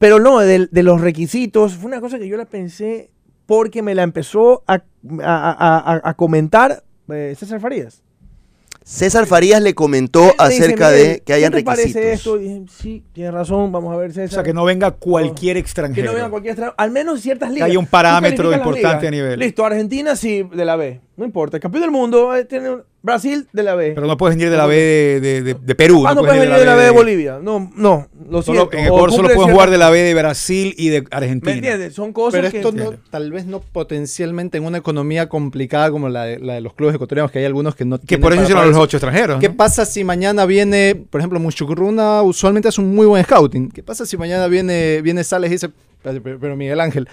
Pero no, de, de los requisitos, fue una cosa que yo la pensé porque me la empezó a, a- a- a- a comentar eh, César Farías. César Farías le comentó dice, acerca "Mire, de que hayan ¿qué te requisitos. parece esto? Dije, sí, tienes razón, vamos a ver O César. sea, que no venga cualquier que extranjero. no venga cualquier extranjero, al menos ciertas ligas. haya un parámetro importante a nivel. Listo, Argentina sí, de la B. No importa, el campeón del mundo eh, tiene un- Brasil de la B. Pero no puedes venir de la B de, de- de- de Perú. ah, no puedes venir de la B de Bolivia. No, no, lo Solo, siento. en O Ecuador solo pueden jugar de la B de Brasil y de ¿Me Argentina. entiendes? Son cosas Pero que... esto no, tal vez no potencialmente en una economía complicada como la de, la de los clubes ecuatorianos, que hay algunos que no Que tienen por eso hicieron los ocho extranjeros. ¿Qué ¿no? pasa si mañana viene, por ejemplo, Muchucurruna usualmente hace un muy buen scouting? ¿Qué pasa si mañana viene, viene Sales y dice, pero Miguel Ángel,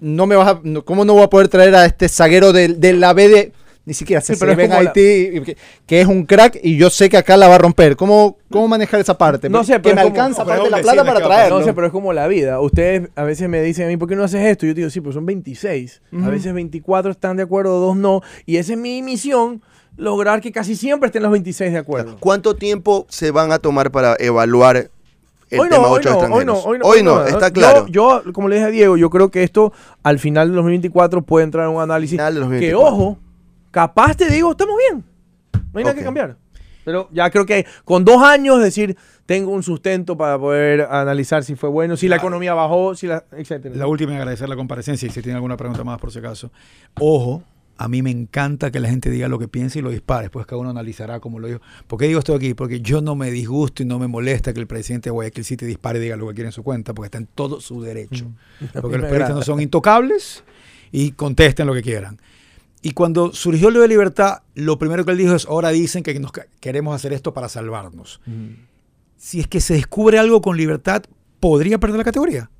no me vas a, no- ¿cómo no voy a poder traer a este zaguero de, de la B de... Ni siquiera se Sí, pero en la- Haití, que, que es un crack y yo sé que acá la va a romper. ¿Cómo, cómo manejar esa parte? No sé, que pero me es como- alcanza no, pero parte de la plata para que traerlo. No sé, pero es como la vida. Ustedes a veces me dicen a mí, ¿por qué no haces esto? Yo digo, sí, pues son 26. A veces 24 están de acuerdo, dos no. Y esa es mi misión, lograr que casi siempre estén los 26 de acuerdo. ¿Cuánto tiempo se van a tomar para evaluar el hoy tema no, hoy no, hoy no, hoy no, Hoy no, está claro. Yo, como le dije a Diego, yo creo que esto al final de 2024 puede entrar en un análisis. Final de Que 2024. ojo, capaz te digo, estamos bien. No hay nada que cambiar. Pero ya creo que con dos años decir, tengo un sustento para poder analizar si fue bueno, si la economía bajó, si la, etcétera. La última, agradecer la comparecencia y si tiene alguna pregunta más por si acaso. Ojo, a mí me encanta que la gente diga lo que piensa y lo dispare. Después cada uno analizará como lo dijo. ¿Por qué digo esto aquí? Porque yo no me disgusto y no me molesta que el presidente de Guayaquil City dispare y diga lo que quiere en su cuenta, porque está en todo su derecho. Mí Porque los periodistas no son intocables y contesten lo que quieran. Y cuando surgió lo de libertad, lo primero que él dijo es, ahora dicen que nos queremos hacer esto para salvarnos. Si es que se descubre algo con libertad, ¿podría perder la categoría?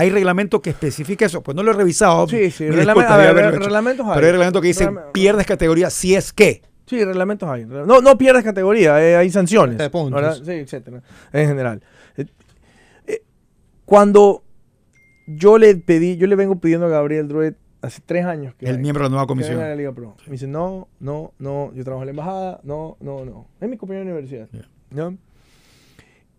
Hay reglamento que especifica eso. Pues no lo he revisado. Sí, sí, Mil reglame- disculpas, a ver, reglamentos hay. Pero hay reglamento que dice, Reglame- pierdes categoría si es que. Sí, reglamentos hay. No, no pierdes categoría, eh, hay sanciones. De puntos. ¿verdad? Sí, etcétera. En general. Eh, eh, cuando yo le pedí, yo le vengo pidiendo a Gabriel Druet hace tres años que El miembro de la nueva comisión. a la Liga Pro. Me dice, no, no, no, yo trabajo en la embajada, no, no, no. Es mi compañero de universidad. Yeah. ¿no?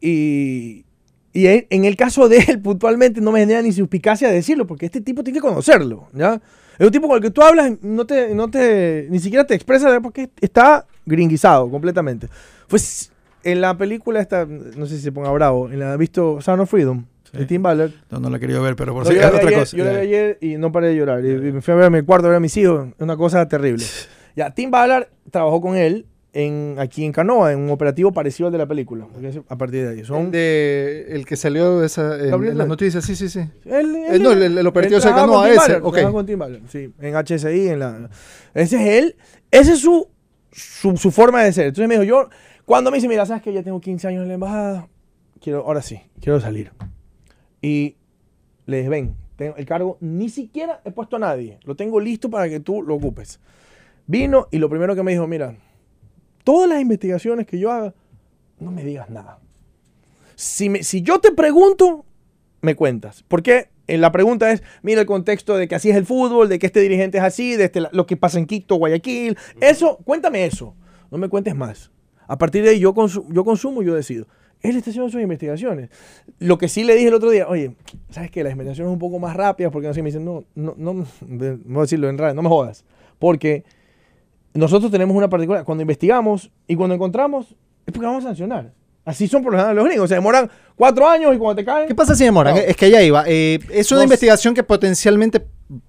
Y, y en, el caso de él, puntualmente, no me genera ni suspicacia decirlo, porque este tipo tiene que conocerlo, ¿ya? Es un tipo con el que tú hablas, no te, no te, ni siquiera te expresa porque está gringuizado completamente. Pues en la película esta, no sé si se ponga bravo, en la, ¿ha visto Sound of Freedom? de Tim Ballard. No, no la he querido ver, pero por No, si es otra ayer- cosa. Yo la vi ayer y no paré de llorar. Y- y me fui a ver a mi cuarto a ver a mis hijos. Una cosa terrible. Ya, Tim Ballard trabajó con él en, aquí en Canoa, en un operativo parecido al de la película. A partir de ahí. Son, El, de, el que salió esa- en, en las noticias, sí, sí, sí. Él, Eh, no, el- el operativo él se trabajaba ganó con a Tim ese, Ballard, ok. trabajaba con Tim Ballard, sí, en HSI, en la... Ese es él, esa es su, su, su forma de ser. Entonces me dijo, yo, cuando me dice, mira, sabes que ya tengo 15 años en la embajada, quiero, ahora sí, quiero salir. Y le dije, ven, tengo el cargo, ni siquiera he puesto a nadie, lo tengo listo para que tú lo ocupes. Vino y lo primero que me dijo, mira, todas las investigaciones que yo haga, no me digas nada. Si, me- si yo te pregunto, me cuentas. Porque eh, la pregunta es, mira el contexto de que así es el fútbol, de que este dirigente es así, de este, lo que pasa en Quito, Guayaquil. Eso, cuéntame eso. No me cuentes más. A partir de ahí yo, consu- yo consumo y yo decido. Él está haciendo sus investigaciones. Lo que sí le dije el otro día, oye, ¿sabes qué? Las investigaciones son un poco más rápidas porque no sé, me dicen, no, no, no, voy a decirlo en radio, no me jodas. Porque nosotros tenemos una particular, cuando investigamos y cuando encontramos, es porque vamos a sancionar. Así son por lo general los gringos. Se demoran cuatro años y cuando te caen. ¿Qué pasa si demoran? No. Es que allá iba. Eh, es una No investigación que potencialmente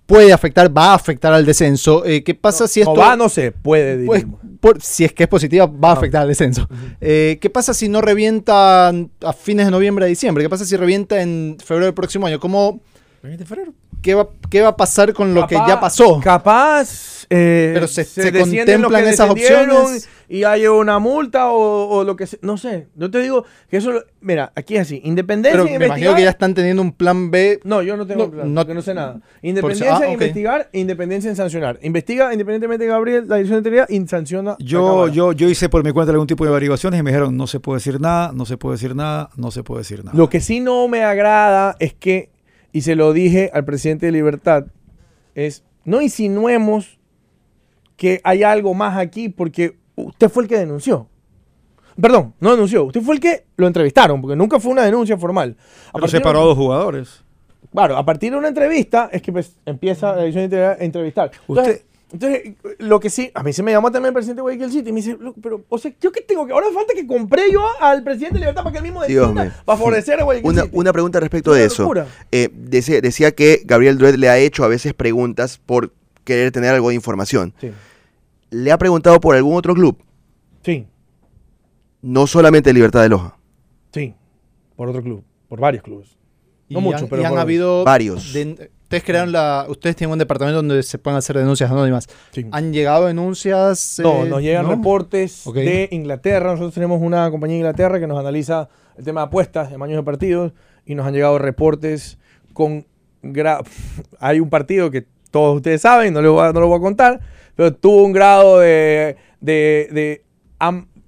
puede afectar, va a afectar al descenso. Eh, ¿Qué pasa si esto... No va, no se puede. Pues, por- si es que es positiva, va a Ah. afectar al descenso. Eh, ¿Qué pasa si no revienta a fines de noviembre a diciembre? ¿Qué pasa si revienta en febrero del próximo año? ¿Cómo, qué, va, ¿Qué va a pasar con lo que ya pasó? Capaz. eh, Pero se- se contemplan esas opciones. Y hay una multa o, o lo que sea. No sé. Yo te digo que eso. lo- Mira, aquí es así. Independencia Pero en me imagino que ya están teniendo un plan B. No, yo no tengo No, plan, no- porque no sé nada. Independencia ah, en investigar, independencia en sancionar. Investiga independientemente de Gabriel, la dirección de integridad, y sanciona. Yo, yo, yo hice por mi cuenta algún tipo de averiguaciones y me dijeron no se puede decir nada, no se puede decir nada, no se puede decir nada. Lo que sí no me agrada es que, y se lo dije al presidente de Libertad, es no insinuemos que hay algo más aquí porque usted fue el que denunció. Perdón, no denunció, usted fue el que lo entrevistaron, porque nunca fue una denuncia formal. A Pero separó a dos jugadores. Claro, a partir de una entrevista es que pues, empieza la edición de entrevistar. Entonces, entonces, lo que sí, a mí se me llamó también el presidente de Guayaquil City y me dice, "Loco, pero, o sea, ¿yo qué tengo que? Ahora falta que compré yo al presidente de Libertad para que él mismo decida, para favorecer a Guayaquil Una, City. una pregunta respecto de eso. Eh, decía, decía que Gabriel Druid le ha hecho a veces preguntas por querer tener algo de información. Sí, ¿Le ha preguntado por algún otro club? sí, No solamente Libertad de Loja. sí, por otro club, por varios clubes. No y mucho, han, pero y han por- habido Varios. Ustedes crearon la, ustedes tienen un departamento donde se pueden hacer denuncias anónimas. Sí. ¿Han llegado denuncias? No, eh, nos llegan no? reportes de Inglaterra. Nosotros tenemos una compañía de Inglaterra que nos analiza el tema de apuestas, de maños de partidos, y nos han llegado reportes con... gra- Hay un partido que todos ustedes saben, no, les voy a- no lo voy a contar, pero tuvo un grado de... de, de,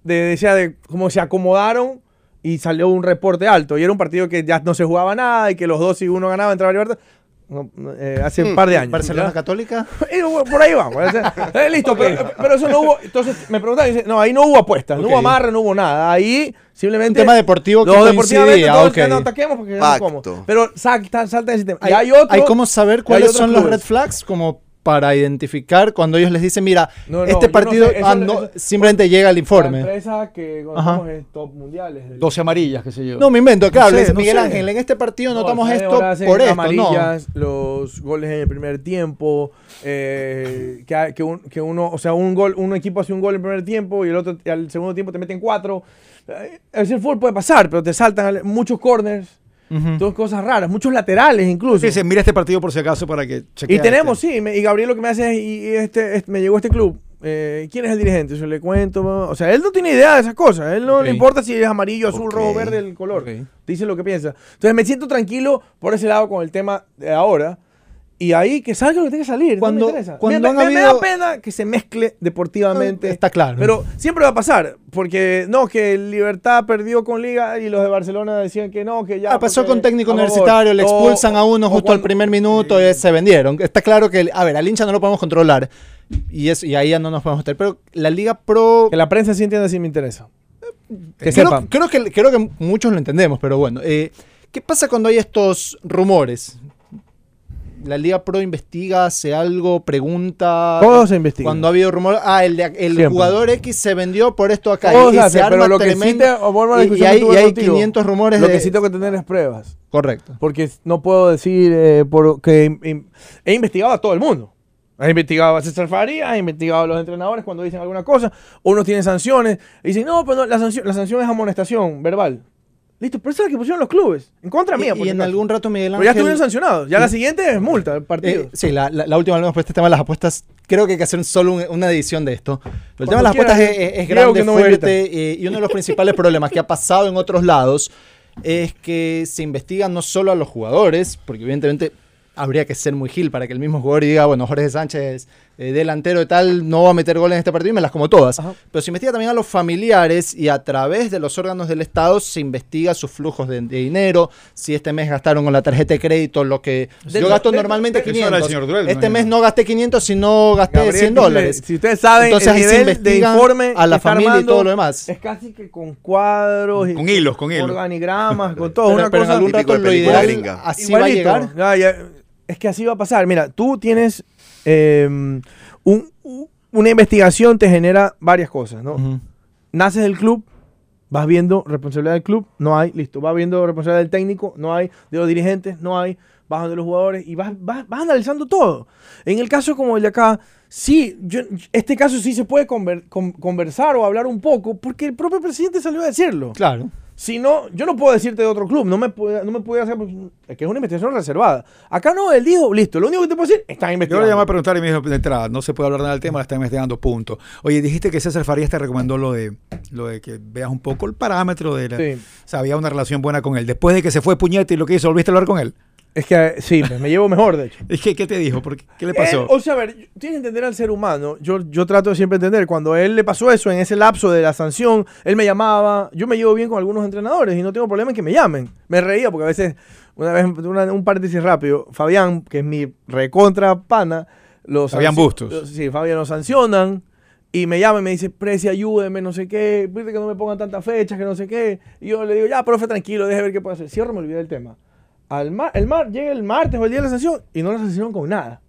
de, decía de cómo se acomodaron y salió un reporte alto. Y era un partido que ya no se jugaba nada y que los dos, si uno ganaba, entraba a libertad. No, no, eh, hace un par de años. Barcelona. Católica. Eh, bueno, por ahí vamos. eh, listo, pero, pero eso no hubo. Entonces me preguntaban, y dice, no, ahí no hubo apuestas, no hubo amarre, no hubo nada. Ahí simplemente. Un tema deportivo que los deportivamente todos ok. que no ataquemos porque no Pacto. como. Pero salta, salta ese tema. Y Hay, otro. hay cómo saber cuáles son los red flags como para identificar cuando ellos les dicen, mira, No, no, este no partido sé, eso- ah, no, eso- simplemente llega el La informe. empresa que conocemos es top mundiales. del- 12 amarillas, qué sé yo. No, me invento, claro, sé, le dice no Miguel sé. Ángel, en este partido No, notamos esto por esto, no. amarillas, los goles en el primer tiempo, eh, que, hay- que, un- que uno, o sea, un gol, un equipo hace un gol en el primer tiempo y el otro al segundo tiempo te meten cuatro. Eh, El fútbol puede pasar, pero te saltan al- muchos corners, Todas cosas raras, muchos laterales incluso. Dice, mira este partido por si acaso para que chequee Y tenemos, sí, me- y Gabriel lo que me hace es, y, y este, este- me llegó este club. eh, ¿Quién es el dirigente? Yo le cuento. O sea, él no tiene idea de esas cosas. A él no le importa si es amarillo, azul, Ok. rojo, verde, el color. Ok. Dice lo que piensa. Entonces me siento tranquilo por ese lado con el tema de ahora. Y ahí que salga lo que tenga que salir. Cuando- no me interesa. cuando me, han me- me habido- da pena que se mezcle deportivamente. Está claro. Pero siempre va a pasar. Porque no, que Libertad perdió con Liga y los de Barcelona decían que no, que ya. Ah, pasó con técnico favor. universitario, le O- expulsan a uno justo al primer minuto y se vendieron. Está claro que, a ver, al hincha no lo podemos controlar. Y, es, y ahí ya no nos podemos meter. Pero la Liga Pro. Que la prensa sí entienda si me interesa. Que creo, sepan. creo que, creo que muchos lo entendemos, pero bueno. eh, ¿Qué pasa cuando hay estos rumores? La Liga Pro investiga, hace algo, pregunta. Todo se investiga. Cuando ha habido rumor, ah, el, jugador X se vendió por esto acá. Todo y se se hace, arma pero lo que sí te, a la y- y, discusión que hay, tuve y hay contigo. 500 rumores Lo de... que sí tengo que tener es pruebas. Correcto. Porque no puedo decir eh, he investigado a todo el mundo. He investigado a César Faría, he investigado a los entrenadores cuando dicen alguna cosa. Unos tienen sanciones. Y dicen, no, pero no, la, sanción, la sanción es amonestación verbal. Listo, pero esa es la que pusieron los clubes. En contra mía, Y, por y en algún rato Miguel Pero Ángel... ya estuvieron sancionados. Ya la siguiente es multa, el partido. Eh, sí, la, la- la última hablamos por este tema de las apuestas. Creo que hay que hacer solo un- una edición de esto. Pero el tema de las apuestas es, es- grande, no fuerte. eh, y uno de los principales problemas que ha pasado en otros lados es que se investigan no solo a los jugadores, porque evidentemente habría que ser muy gil para que el mismo jugador diga, bueno, Jorge Sánchez, eh, delantero de tal, no va a meter goles en este partido y me las como todas. Ajá. Pero se investiga también a los familiares y a través de los órganos del Estado se investiga sus flujos de, de dinero, si este mes gastaron con la tarjeta de crédito lo que... De- yo gasto de- normalmente Eso era el 500. señor Duel, este ¿no? mes no gasté 500, sino gasté Gabriel, 100 dólares. Si ustedes saben Entonces el se de informe a la familia y todo lo demás. Es casi que con cuadros, y Con hilos, con hilos. organigramas, con todo. Pero, una pero en cosa algún Típico rato lo ideal así va a Igualito. llegar. Ya, ya, es que así va a pasar. Mira, tú tienes eh, un- un- una investigación, te genera varias cosas, ¿no? Naces del club, vas viendo responsabilidad del club, no hay, listo. Vas viendo responsabilidad del técnico, no hay. De los dirigentes, no hay. Vas de los jugadores y vas, vas, vas analizando todo. En el caso como el de acá, sí, yo, este caso sí se puede conver- con- conversar o hablar un poco porque el propio presidente salió a decirlo. Claro. Si no, yo no puedo decirte de otro club, no me puede, no me puede hacer, porque es que es una investigación reservada. Acá no, él dijo, listo, lo único que te puedo decir, está Yo investigando. le llamé a preguntar y me dijo de entrada, no se puede hablar nada del tema, la está investigando, punto. Oye, dijiste que César Farías te recomendó lo de lo de que veas un poco el parámetro de la, Sí. o sea, había una relación buena con él. Después de que se fue Puñete y lo que hizo, ¿volviste a hablar con él? Es que eh, sí, me llevo mejor, de hecho. Es que, ¿qué te dijo? ¿Por qué, ¿Qué le pasó? Él, o sea, a ver, tienes que entender al ser humano. Yo, yo trato de siempre entender. Cuando a él le pasó eso, en ese lapso de la sanción, él me llamaba. Yo me llevo bien con algunos entrenadores y no tengo problema en que me llamen. Me reía porque a veces, una vez, una- un paréntesis rápido, Fabián, que es mi recontra pana, los Fabián Bustos. Sí, Fabián lo sancionan. Y me llama y me dice, Preci, ayúdeme, no sé qué, que no me pongan tantas fechas, que no sé qué. Y yo le digo, ya, profe, tranquilo, deje ver qué puedo hacer. Cierro, me olvidé del tema. Al mar, el mar, llega el martes o el día de la sanción y no la sancionaron con nada.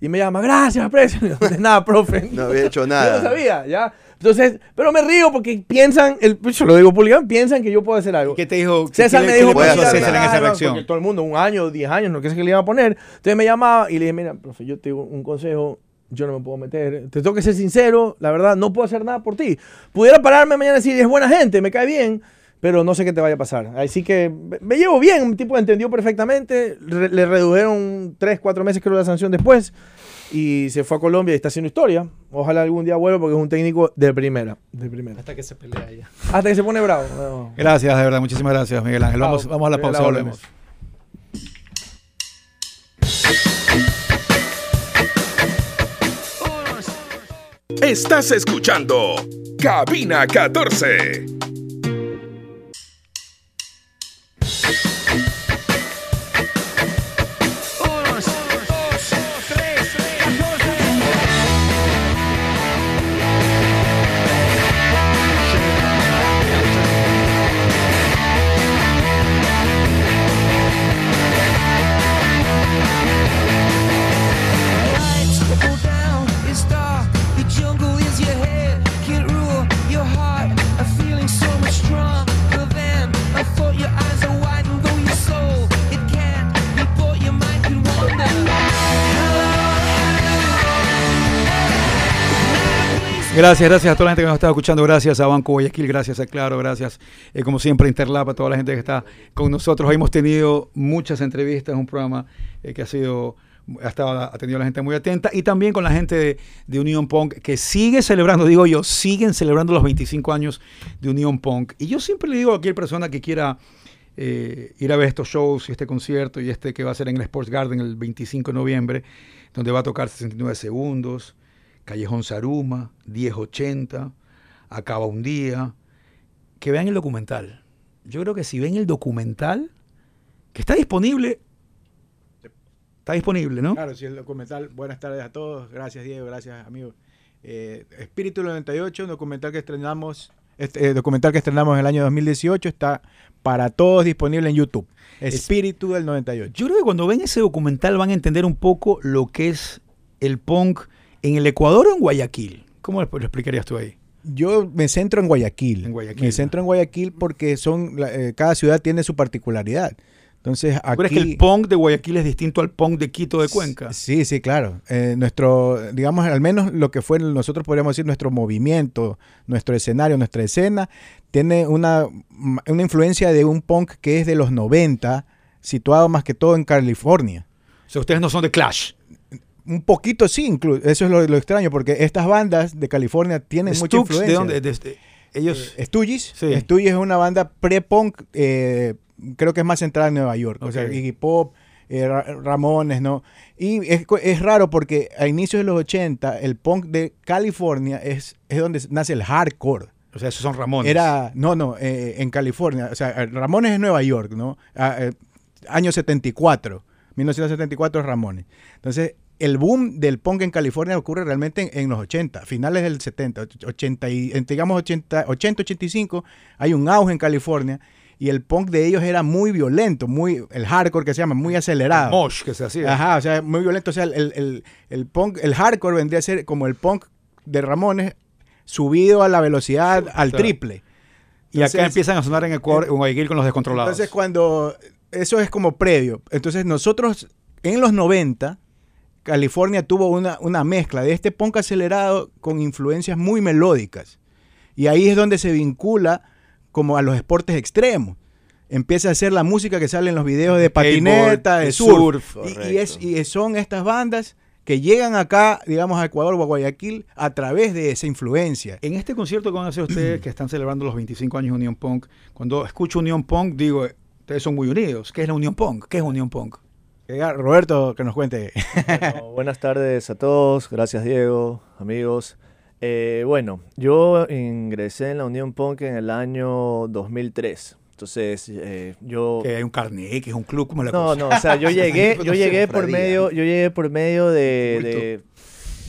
Y me llama, gracias, Preci. Y yo, De nada, profe. No había hecho Yo nada. no sabía, ya. Entonces, pero me río porque piensan, el, yo lo digo públicamente, piensan que yo puedo hacer algo. ¿Qué te dijo? César ¿Qué me dijo puede hacer César en Porque todo el mundo, un año, diez años, no sé qué le iba a poner. Entonces me llamaba y le dije, mira, profe, yo te digo un consejo, yo no me puedo meter. Te tengo que ser sincero, la verdad, no puedo hacer nada por ti. Pudiera pararme mañana y decir, es buena gente, me cae bien, pero no sé qué te vaya a pasar. Así que me- llevo bien, un tipo entendió perfectamente, re- le redujeron tres, cuatro meses creo la sanción después y se fue a Colombia y está haciendo historia. Ojalá algún día vuelva porque es un técnico de primera, de primera. Hasta que se pelea ya. Hasta que se pone bravo. No. Gracias, de verdad, muchísimas gracias, Miguel Ángel. Vamos, vamos a la pausa, la volvemos. Estás escuchando Cabina 14. Gracias, gracias a toda la gente que nos está escuchando. Gracias a Banco Guayaquil, gracias a Claro, gracias, eh, como siempre, a Interlap, a toda la gente que está con nosotros. Hoy hemos tenido muchas entrevistas, un programa eh, que ha sido, ha, estado, ha tenido la gente muy atenta y también con la gente de, de Unión Punk que sigue celebrando, digo yo, siguen celebrando los 25 años de Unión Punk. Y yo siempre le digo a cualquier persona que quiera eh, ir a ver estos shows y este concierto y este que va a ser en el Sports Garden el 25 de noviembre, donde va a tocar 69 segundos. Callejón Saruma, 1080, Acaba un día, que vean el documental. Yo creo que si ven el documental, que está disponible, está disponible, ¿no? Claro, sí, el documental. Buenas tardes a todos. Gracias, Diego. Gracias, amigos. Eh, Espíritu 98, un documental que estrenamos este eh, documental que estrenamos en el año 2018, está para todos disponible en YouTube. Espíritu del 98. Yo creo que cuando ven ese documental van a entender un poco lo que es el punk en el Ecuador o en Guayaquil. ¿Cómo lo explicarías tú ahí? Yo me centro en Guayaquil. En Guayaquil, Me centro en Guayaquil porque son eh, cada ciudad tiene su particularidad. Entonces, ¿Tú crees que aquí el punk de Guayaquil es distinto al punk de Quito de Cuenca? Sí, sí, claro. Eh, nuestro, digamos, al menos lo que fue, nosotros podríamos decir, nuestro movimiento, nuestro escenario, nuestra escena, tiene una, una influencia de un punk que es de los 90, situado más que todo en California. O sea, ustedes no son de Clash. Un poquito sí, inclu- eso es lo, lo extraño, porque estas bandas de California tienen mucha influencia. ¿De dónde? De ellos... Eh, Stooges. Sí. Stooges es una banda pre-punk, eh, creo que es más centrada en Nueva York. O sea. Iggy Pop, eh, Ra- Ramones, ¿no? Y es, es raro porque a inicios de los 80, el punk de California es, es donde nace el hardcore. o sea, esos son Ramones. Era, no, no, eh, en California. O sea, Ramones es Nueva York, ¿no? Ah, eh, año 74, 1974 es Ramones. Entonces, el boom del punk en California ocurre realmente en, en los 80, finales del 70, 80 y, digamos 80, 80, 85, hay un auge en California y el punk de ellos era muy violento, muy, el hardcore que se llama, muy acelerado. Mosh, que se hacía. Ajá, o sea, muy violento. O sea, el, el- el punk, el hardcore vendría a ser como el punk de Ramones subido a la velocidad al claro. triple. y acá empiezan a sonar en Ecuador, en Guayaquil con los descontrolados. Entonces, cuando. Eso es como previo. Entonces, nosotros en los 90, California tuvo una, una mezcla de este punk acelerado con influencias muy melódicas. Y ahí es donde se vincula como a los deportes extremos. Empieza a hacer la música que sale en los videos de patineta, de surf. surf, Y- y, es, correcto. y son estas bandas que llegan acá, digamos, a Ecuador o a Guayaquil a través de esa influencia. En este concierto que van a hacer ustedes, que están celebrando los 25 años de Unión Punk, cuando escucho Unión Punk, digo, ustedes son muy unidos. ¿Qué es la Unión Punk? ¿Qué es Unión Punk? Roberto, que nos cuente. Bueno, buenas tardes a todos, gracias Diego, amigos. Eh, bueno, yo ingresé en la Unión Punk en el año 2003. Entonces, eh, yo... Que hay un carnet, que es un club, como la No, cosa? no, o sea, yo llegué, yo llegué por medio, yo llegué por medio de-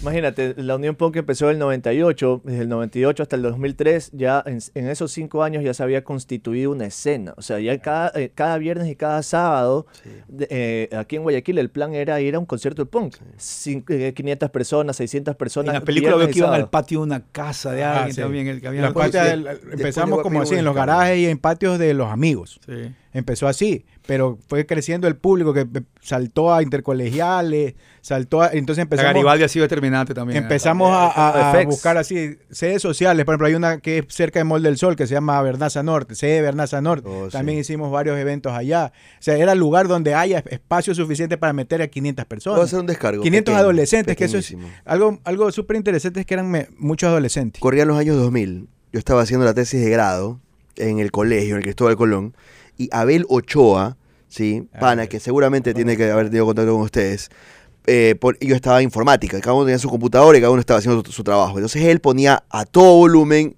imagínate, la Unión Punk empezó en el 98, desde el 98 hasta el 2003, ya en, en esos cinco años ya se había constituido una escena, o sea, ya cada, eh, cada viernes y cada sábado, de- eh, aquí en Guayaquil el plan era ir a un concierto de punk, Cin- eh, 500 personas, 600 En personas. la película veo que iban al patio de una casa de Ah, alguien sí. también. El, que había La parte después empezamos como así, en los garajes y en patios de los amigos. Sí. Empezó así, pero fue creciendo el público que saltó a intercolegiales, saltó a... Entonces La empezamos, Garibaldi ha sido determinante también. empezamos a, a- buscar así sedes sociales. Por ejemplo, hay una que es cerca de Mall del Sol que se llama Bernaza Norte, sede Bernaza Norte. Oh, sí. También hicimos varios eventos allá. O sea, era el lugar donde haya espacio suficiente para meter a 500 Puedo personas. hacer un descargo. 500 pequeño, adolescentes, que eso es algo, algo súper interesante es que eran me- muchos adolescentes. Corrían los años 2000. Yo estaba haciendo la tesis de grado en el colegio, en el Cristóbal Colón. Y Abel Ochoa, ¿sí? Ah, Pana, que seguramente tiene que haber tenido contacto con ustedes. eh, por- yo estaba en informática, cada uno tenía su computadora y cada uno estaba haciendo su, su trabajo. Entonces él ponía a todo volumen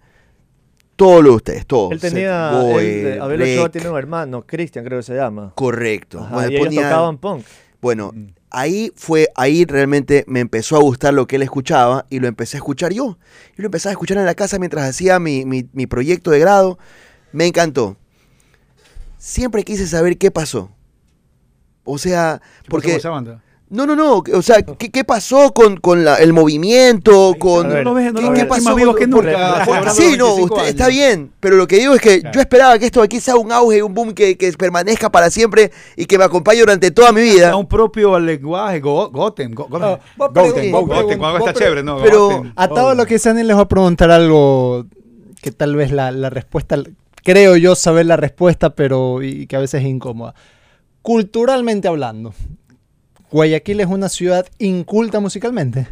todo lo de ustedes, todo. Él tenía, Set, Goe, él, eh, Abel Ochoa tiene un hermano, Cristian creo que se llama. Correcto. Ajá, Bueno, y ellos tocaban punk. Bueno, ahí fue, ahí realmente me empezó a gustar lo que él escuchaba y lo empecé a escuchar yo. Y lo empecé a escuchar en la casa mientras hacía mi, mi- mi proyecto de grado. Me encantó. Siempre quise saber qué pasó. O sea, ¿Qué pasó porque... con esa banda? No, no, no. O sea, ¿qué, qué pasó con, con la- el movimiento? Con, a ver, no lo ves, no ¿qué- lo qué ves pasó más con- vivos que nunca. por- celebrando Sí, no, 25 usted- está bien. Pero lo que digo es que yo esperaba que esto aquí sea un auge, un boom que, que permanezca para siempre y que me acompañe durante toda mi vida. Da un propio lenguaje, go- Gotem, go- Gotem, vos Gotem, pregun- Gotem, vos Gotem, pregun- cuando está chévere, ¿no? pero-. A todo lo que Sani les va a preguntar algo que tal vez la, la respuesta, creo yo saber la respuesta, pero y que a veces es incómoda. Culturalmente hablando, Guayaquil es una ciudad inculta musicalmente.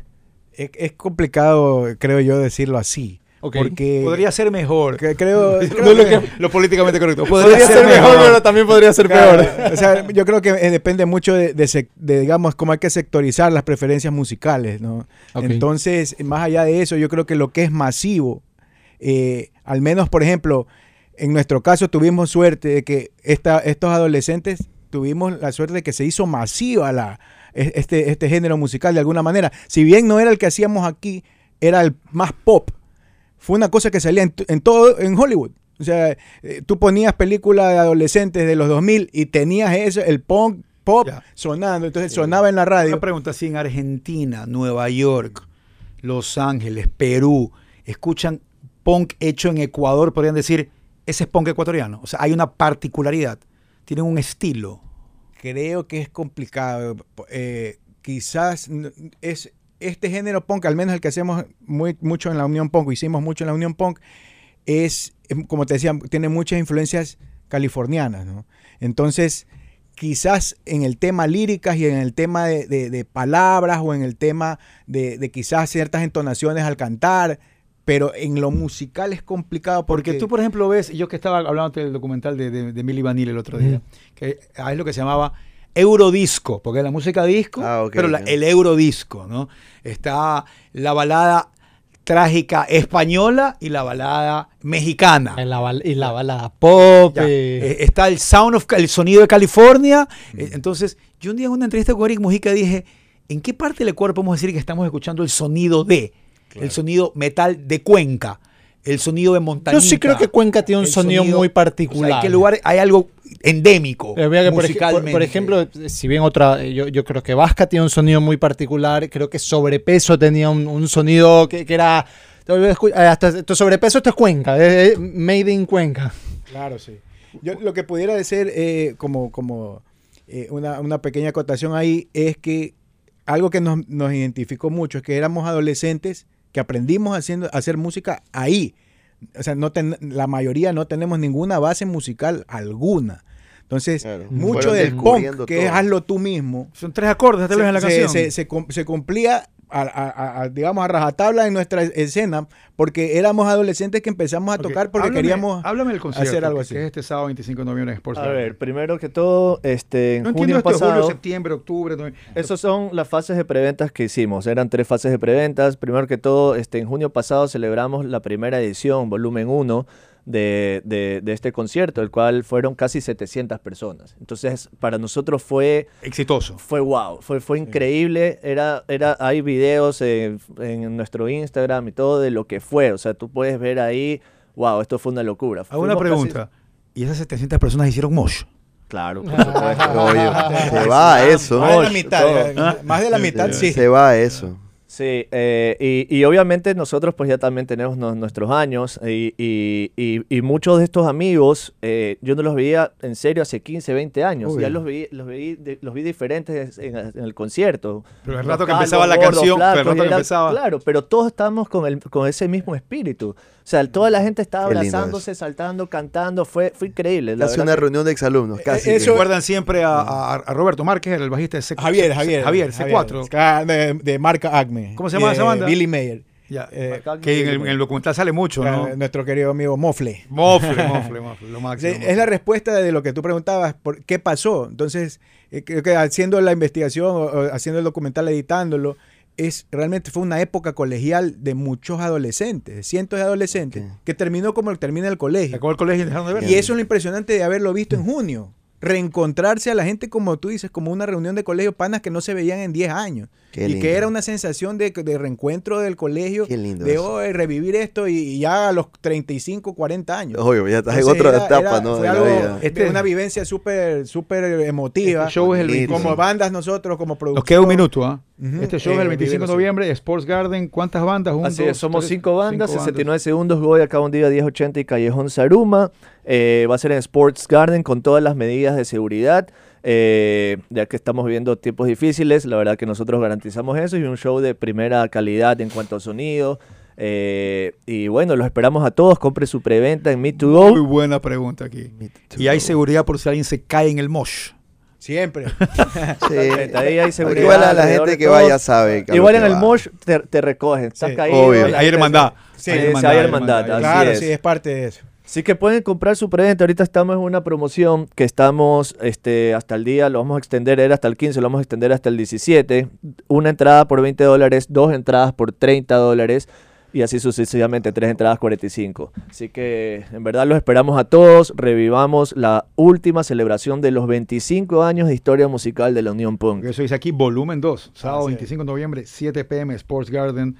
Es, es complicado, creo yo, decirlo así. Porque Podría ser mejor. que- creo, creo No lo, que- que- lo políticamente correcto. Podría ser mejor, pero también podría ser Claro, peor. o sea, yo creo que eh, depende mucho de, de sec- de, digamos, cómo hay que sectorizar las preferencias musicales, ¿no? Entonces, más allá de eso, yo creo que lo que es masivo, eh, al menos, por ejemplo, en nuestro caso tuvimos suerte de que esta, estos adolescentes tuvimos la suerte de que se hizo masiva la, e- este, este género musical de alguna manera. Si bien no era el que hacíamos aquí, era el más pop. fue una cosa que salía en, todo, en Hollywood. O sea, eh, tú ponías películas de adolescentes de los 2000 y tenías eso, el punk pop Ya. sonando, entonces sonaba en la radio. Una pregunta, si en Argentina, Nueva York, Los Ángeles, Perú, escuchan punk hecho en Ecuador, podrían decir, ese es punk ecuatoriano. O sea, hay una particularidad, tienen un estilo. Creo que es complicado. eh, quizás es este género punk, al menos el que hacemos muy, mucho en la Unión Punk, o hicimos mucho en la Unión Punk, es, em, como te decía, tiene muchas influencias californianas, ¿no? Entonces, quizás en el tema líricas y en el tema de, palabras o en el tema de quizás ciertas entonaciones al cantar, pero en lo musical es complicado porque, Porque tú, por ejemplo, ves, yo que estaba hablando del documental de, de, de Milli Vanilli el otro día, que ah, es lo que se llamaba eurodisco, porque es la música disco, Ah, pero la- el eurodisco, ¿no? Está la balada trágica española y la balada mexicana. Y la, bal- y la balada pop. Eh, eh, está el sound of el sonido de California. Eh, entonces, yo un día en una entrevista con Eric Mujica dije, ¿en qué parte del cuerpo podemos decir que estamos escuchando el sonido de? El sonido metal de Cuenca, el sonido de montaña. yo sí creo que Cuenca tiene un sonido, muy particular. ¿En qué lugar hay algo endémico Eh, que musicalmente? por ejemplo, si bien otra, yo, yo creo que Vasca tiene un sonido muy particular, creo que Sobrepeso tenía un, un sonido que, que era... eh, Hasta esto sobrepeso esto es Cuenca, eh, made in Cuenca. Claro, sí. Yo lo que pudiera decir eh, como, como eh, una, una pequeña acotación ahí es que algo que nos, nos identificó mucho es que éramos adolescentes que aprendimos haciendo, a hacer música ahí. O sea, no ten- la mayoría no tenemos ninguna base musical alguna. Entonces, Claro. mucho Fueron del punk, que es hazlo tú mismo, Son tres acordes, tal vez, en la se, canción. se- se cum- se cumplía, a, a- a- digamos, a rajatabla en nuestra escena, porque éramos adolescentes que empezamos a Ok, tocar porque háblame- queríamos Háblame del concierto, hacer algo así. que es este sábado 25 de noviembre en Sports A ver, primero que todo, este, en no junio entiendo esto pasado... julio, septiembre, octubre. noviembre. Esas son las fases de preventas que hicimos. Eran tres fases de preventas. Primero que todo, este, en junio pasado celebramos la primera edición, volumen 1, de, de- de este concierto, el cual fueron casi 700 personas. Entonces, para nosotros fue, Exitoso. fue wow, fue, fue increíble. Era, era, hay videos en, en nuestro Instagram y todo de lo que fue. O sea, tú puedes ver ahí, wow, esto fue una locura. Hago una casi- pregunta. ¿Y esas 700 personas hicieron mosh? Claro, por supuesto. Se va a eso. Más de la mitad, todo. eh, más de la mitad, sí. Se va a eso. Sí, eh, y, y obviamente nosotros pues ya también tenemos nu- nuestros años y, y- y- y muchos de estos amigos eh, yo no los veía en serio hace 15, 20 años. Uy. Ya los vi, los, vi, de- los vi diferentes en, en el concierto. Pero el Los rato que empezaba la gordos, canción, pero el rato que era- empezaba- Claro, pero todos estábamos con, el, con ese mismo espíritu. O sea, toda la gente estaba abrazándose, saltando, cantando. Fue, fue increíble. la Casi verdad una que- reunión de exalumnos. Casi. eso- Recuerdan siempre a, a- a Roberto Márquez, el bajista de C Javier, Javier. Javier, C4. Javier, De, de marca Acme. ¿Cómo se llama Eh, esa banda? Billy Mayer. Ya, Eh, que en el, en el documental sale mucho, ¿no? eh, Nuestro querido amigo Mofle. Mofle, mofle, mofle, lo máximo. es la respuesta de lo que tú preguntabas, por qué pasó. Entonces, eh, creo que haciendo la investigación, o, o haciendo el documental, editándolo, es realmente fue una época colegial de muchos adolescentes, de cientos de adolescentes, que terminó como termina el colegio. acabó el colegio y dejaron de ver. Y eso es lo impresionante de haberlo visto en junio. Reencontrarse a la gente, como tú dices, como una reunión de colegio, panas que no se veían en 10 años. Qué y lindo. que era una sensación de, de reencuentro del colegio, Qué lindo de eso. hoy revivir esto y, y ya a los 35, 40 años. Obvio, ya estás en otra era- etapa, era- ¿no? Fue De la algo, vida. Este- una vivencia súper súper emotiva. Este show es el Bonito. 25. como bandas nosotros, como producción. Nos queda un minuto, ¿ah? Ujú. Este show es Eh, el 25 de vivirlo, noviembre, Sports Garden. ¿Cuántas bandas? Un, Así dos, es, somos tres, cinco bandas, cinco 69 segundos, Goya, acá un día 1080 y Callejón Saruma. Eh, va a ser en Sports Garden con todas las medidas de seguridad. Eh, ya que estamos viviendo tiempos difíciles, la verdad que nosotros garantizamos eso y un show de primera calidad en cuanto a sonido. eh, y bueno, los esperamos a todos. Compre su preventa en Meet to Go. Muy buena pregunta aquí. Y hay seguridad por si alguien se cae en el mosh. Siempre. Sí. Ahí hay seguridad. Igual a la gente que todos. vaya sabe. que Igual en el va. Mosh te, te recogen. Estás Sí. caído. Obvio. Hay hermandad. Sí, Sí, hay sí, hermandad, hay hay hermandad. hermandad. así claro, es. sí, es parte de eso. Así que pueden comprar su preventa. Ahorita estamos en una promoción que estamos este, hasta el día, lo vamos a extender, era hasta el 15, lo vamos a extender hasta el 17. Una entrada por 20 dólares, dos entradas por 30 dólares y así sucesivamente, tres entradas 45. Así que en verdad los esperamos a todos. Revivamos la última celebración de los 25 años de historia musical de la Unión Punk. Eso dice aquí, volumen 2, sábado es. 25 de noviembre, 7 pm, Sports Garden.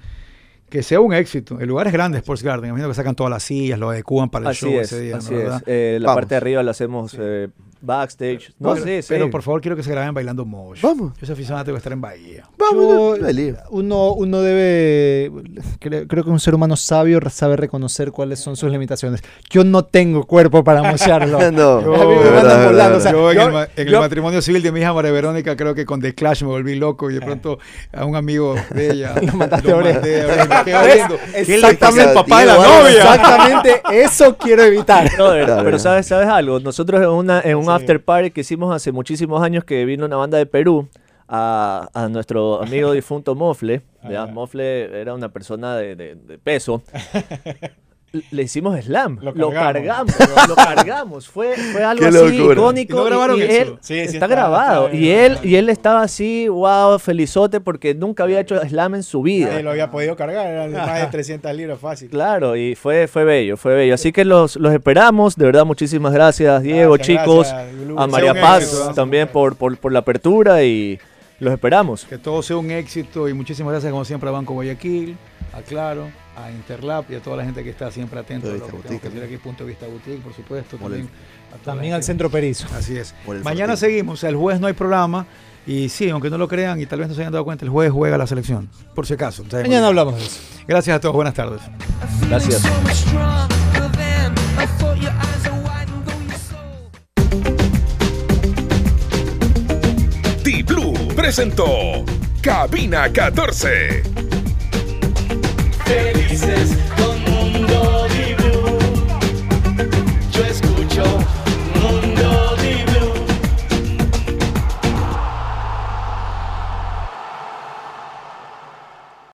Que sea un éxito. El lugar es grande, Sports Garden. Imagino que sacan todas las sillas, lo adecuan para el Así show es, ese día, ¿no? así ¿verdad? es. Eh, la Vamos. parte de arriba la hacemos eh, backstage. No, pero, sí, sí. pero por favor quiero que se graben bailando mosh. Vamos. Yo soy aficionado, tengo que estar en Bahía. Vamos, Yo- uno, uno debe, creo, creo que un ser humano sabio sabe reconocer cuáles son sus limitaciones. Yo no tengo cuerpo para mochearlo. No, Yo- es a mí me verdad, mandan es volando, verdad, o sea, yo en, yo- el, en matrimonio civil de mi hija María Verónica creo que con The Clash me volví loco y de pronto a un amigo de ella Lo mataste a Oreja. mandé a Oreja. Qué lindo. ¿Qué le Exactamente. papá de la novia? Exactamente, eso quiero evitar. No, de verdad, pero sabes, sabes algo, nosotros en, una, en un after party que hicimos hace muchísimos años que vino una banda de Perú a, a nuestro amigo difunto Mofle, ¿ya? Mofle era una persona de, de- de peso. Le hicimos slam, Lo lo cargamos. lo cargamos, fue, fue algo Qué así locura. icónico. ¿Y no grabaron y eso? él Sí, sí, está, está- grabado. está y él, y él estaba así, wow, felizote porque nunca había hecho slam en su vida. Nadie lo había podido cargar, eran más de 300 libras fácil. Claro, y fue, fue bello, fue bello. Así que los, los esperamos. De verdad, muchísimas gracias, Diego, Gracias, chicos. gracias, a María Paz éxito, también por, por, por la apertura y los esperamos. Que todo sea un éxito y muchísimas gracias como siempre a Banco Guayaquil, a Claro, a Interlap y a toda la gente que está siempre atento a lo que tengo que decir aquí, Punto de Vista Boutique, por supuesto, Por el- también, También al centro Perizo. Así es. Mañana Fortín. seguimos, el jueves no hay programa y sí, aunque no lo crean y tal vez no se hayan dado cuenta, el jueves juega la selección, por si acaso. Mañana hablamos de eso. Gracias a todos, buenas tardes. Gracias. T-Blue presentó Cabina 14. Felices